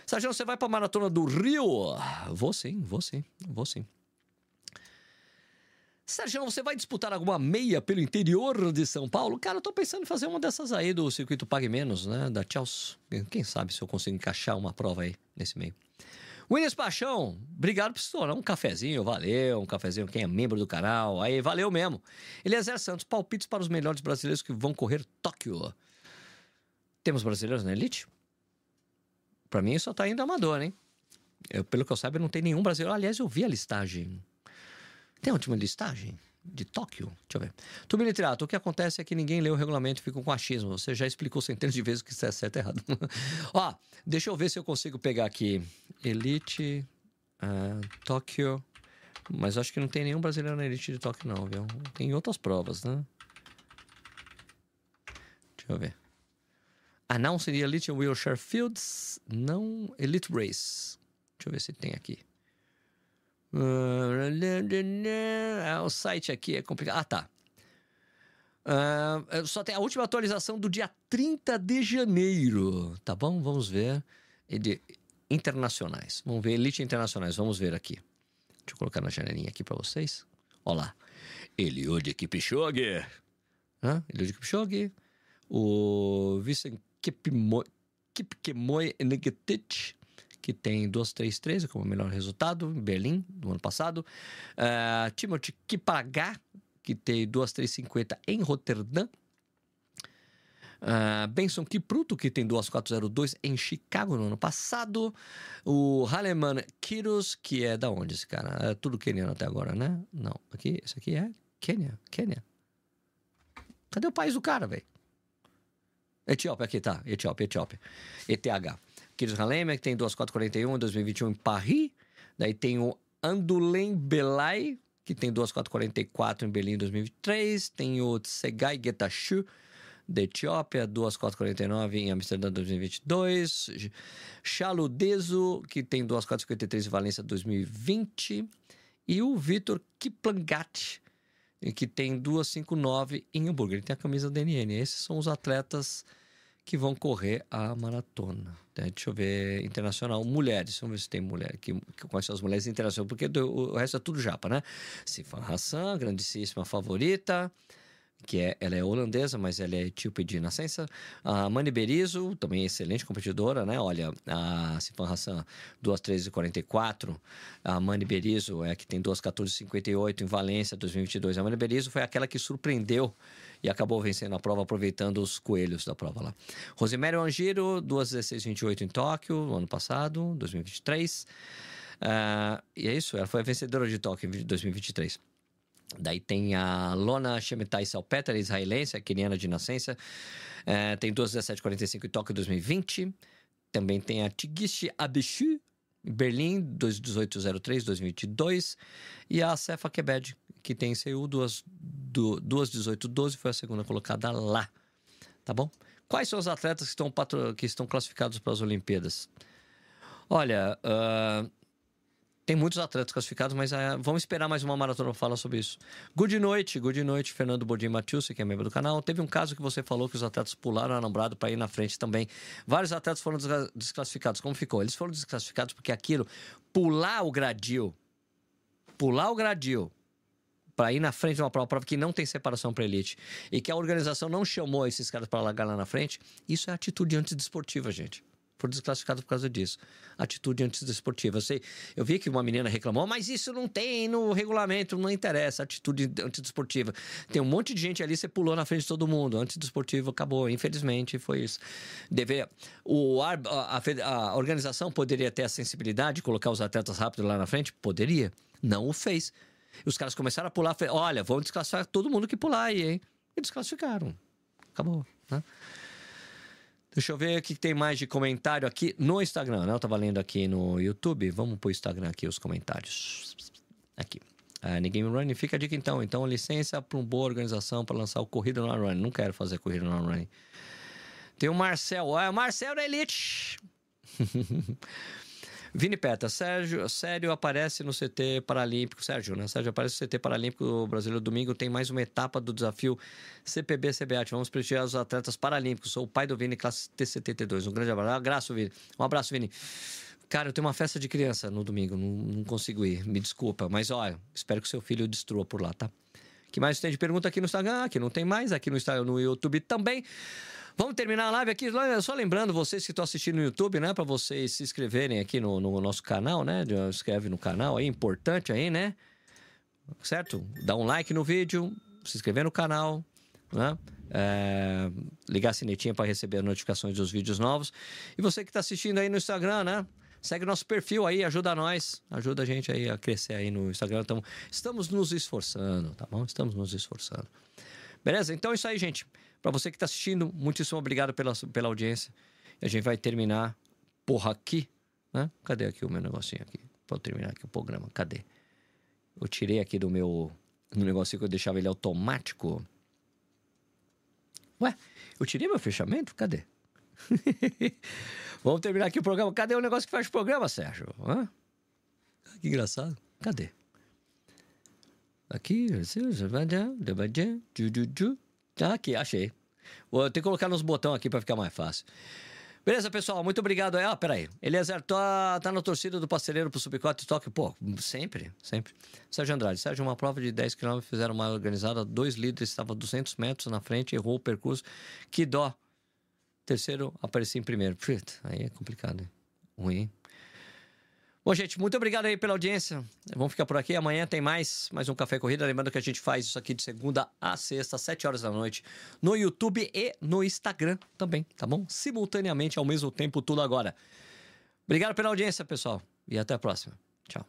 Sérgio, você vai pra maratona do Rio? Vou sim, vou sim, vou sim. Sérgio, você vai disputar alguma meia pelo interior de São Paulo? Cara, eu tô pensando em fazer uma dessas aí do circuito Pague Menos, né? Da Chelsea. Quem sabe se eu consigo encaixar uma prova aí nesse meio. Williams Paixão, obrigado por estourar um cafezinho, valeu, um cafezinho, quem é membro do canal, aí, valeu mesmo. Eliezer Santos, palpites para os melhores brasileiros que vão correr Tóquio. Temos brasileiros na elite? Para mim só tá indo amador, hein? Eu, pelo que eu saiba, não tem nenhum brasileiro. Aliás, eu vi a listagem. Tem a última listagem? de Tóquio. Deixa eu ver. Tubino Triato, o que acontece é que ninguém lê o regulamento e fica com achismo. Você já explicou centenas de vezes que isso é certo e errado. [LAUGHS] Ó, deixa eu ver se eu consigo pegar aqui. Elite, uh, Tóquio. Mas acho que não tem nenhum brasileiro na Elite de Tóquio, não, viu? Tem outras provas, né? Deixa eu ver. Announcing the Elite Wheelchair Fields. Não. Elite Race. Deixa eu ver se tem aqui. Uh, o site aqui é complicado. Ah, tá. Uh, só tem a última atualização do dia 30 de janeiro, tá bom? Vamos ver. De internacionais. Vamos ver Elite Internacionais. Vamos ver aqui. Deixa eu colocar na janelinha aqui para vocês. Olha lá. Eliud Kipchoge. Hã? Eliud Kipchoge. O Vicent Kipkemoy Negetic que tem 2-3-13 como melhor resultado em Berlim, no ano passado. Uh, Timothy Kipagá, que tem 2-3-50 em Roterdã. Uh, Benson Kipruto, que tem 2.402 em Chicago no ano passado. O Haleman Kiros, que é da onde esse cara? É tudo queniano até agora, né? Não, aqui, esse aqui é Quênia, Quênia. Cadê o país do cara, velho? Etiópia, aqui tá. Etiópia, Etiópia. ETH. Kiros Halema, que tem 2,441 em 2021 em Paris. Daí tem o Andulem Belay, que tem 2,444 em Berlim em 2023. Tem o Tsegai Getachew, da Etiópia, 2,449 em Amsterdã 2022. Chaludeso, que tem 2,453 em Valência 2020. E o Vitor Kiplangat, que tem 2,59 em Hamburgo. Ele tem a camisa da NN. Esses são os atletas que vão correr a maratona. Né? Deixa eu ver, internacional, mulheres. Vamos ver se tem mulher que, que conhece as mulheres internacionais, porque do, o resto é tudo japa, né? Sifan Hassan, grandíssima favorita que é, ela é holandesa, mas ela é etíope de nascença. A Mani Berizzo, também excelente competidora, né? Olha, a Sifan Hassan, 2.13.44. A Mani Berizzo é que tem 2.14.58 em Valência, 2022. A Mani Berizzo foi aquela que surpreendeu e acabou vencendo a prova aproveitando os coelhos da prova lá. Rosemary Angiro, 2.16.28 em Tóquio, no ano passado, 2023. Uh, e é isso, ela foi a vencedora de Tóquio em 2023. Daí tem a Lona Shemetai Salpeter, israelense, queniana de nascença. É, tem 2,1745 em Tóquio 2020. Também tem a Tigishi Abishu, Berlim, 21803 2022. E a Cefa Kebed, que tem CU 21812, foi a segunda colocada lá. Tá bom? Quais são os atletas que estão, patro... que estão classificados para as Olimpíadas? Olha, uh... Tem muitos atletas classificados, mas é, vamos esperar mais uma maratona falar sobre isso. Good noite, good noite, Fernando Bodin Matius, que é membro do canal. Teve um caso que você falou que os atletas pularam a namorado para ir na frente também. Vários atletas foram desclassificados. Como ficou? Eles foram desclassificados porque aquilo, pular o gradil, pular o gradil para ir na frente de uma prova, que não tem separação para elite e que a organização não chamou esses caras para largar lá na frente, isso é atitude antidesportiva, gente. Foram desclassificados por causa disso. Atitude antidesportiva. Eu, sei, eu vi que uma menina reclamou, mas isso não tem no regulamento, não interessa. Atitude antidesportiva. Tem um monte de gente ali, você pulou na frente de todo mundo. Antidesportivo acabou. Infelizmente, foi isso. Deveria, o, a, a, a organização poderia ter a sensibilidade de colocar os atletas rápido lá na frente? Poderia. Não o fez. E os caras começaram a pular. Olha, vamos desclassificar todo mundo que pular aí, hein? E desclassificaram. Acabou. Né? Deixa eu ver o que tem mais de comentário aqui no Instagram. Né? Eu tava lendo aqui no YouTube. Vamos pro Instagram aqui os comentários. Aqui. Uh, ninguém Running, fica a dica então. Então, licença para uma boa organização para lançar o Corrida no Running. Não quero fazer Corrida no Running. Tem o Marcel. Ah, Marcel da Elite. [LAUGHS] Vini Peta, Sérgio, Sério aparece no CT Paralímpico. Sérgio, né? Sérgio aparece no CT Paralímpico Brasileiro domingo. Tem mais uma etapa do desafio CPB-CBAT. Vamos prestigiar os atletas paralímpicos. Sou o pai do Vini, classe T72. Um grande abraço. Abraço, Vini. Um abraço, Vini. Cara, eu tenho uma festa de criança no domingo. Não, não consigo ir. Me desculpa. Mas, olha, espero que seu filho destrua por lá, tá? que mais tem de pergunta aqui no Instagram? Aqui não tem mais. Aqui no, Instagram, no YouTube também. Vamos terminar a live aqui. Só lembrando vocês que estão assistindo no YouTube, né? Para vocês se inscreverem aqui no, no, nosso canal, né? Inscreve no canal aí, importante aí, né? Certo? Dá um like no vídeo, se inscrever no canal, né? É, ligar a sinetinha para receber notificações dos vídeos novos. E você que está assistindo aí no Instagram, né? Segue nosso perfil aí, ajuda nós, ajuda a gente aí a crescer aí no Instagram. Tamo, estamos nos esforçando, tá bom? Estamos nos esforçando. Beleza? Então é isso aí, gente. Para você que está assistindo, muitíssimo obrigado pela, pela audiência. E a gente vai terminar, porra, aqui, né? Cadê aqui o meu negocinho aqui? Vou terminar aqui o programa. Cadê? Eu tirei aqui do meu no negocinho que eu deixava ele automático. Ué, eu tirei meu fechamento? Cadê? [LAUGHS] Vamos terminar aqui o programa. Cadê o negócio que faz o programa, Sérgio? Hã? Que engraçado. Cadê? Aqui, Tá aqui, achei. Vou ter que colocar nos botões aqui para ficar mais fácil. Beleza, pessoal? Muito obrigado. Ah, peraí. Eliezer tá, tá na torcida do parceiro pro Subcote Toque. Pô, sempre, sempre. Sérgio Andrade. Sérgio, uma prova de 10 km fizeram uma organizada. Dois líderes estavam 200 metros na frente, errou o percurso. Que dó. Terceiro, apareci em primeiro. Puta, aí é complicado. Hein? Ruim. Bom, gente, muito obrigado aí pela audiência. Vamos ficar por aqui. Amanhã tem mais, mais um Café Corrida. Lembrando que a gente faz isso aqui de segunda a sexta, às 7 horas da noite, no YouTube e no Instagram também, tá bom? Simultaneamente, ao mesmo tempo, tudo agora. Obrigado pela audiência, pessoal. E até a próxima. Tchau.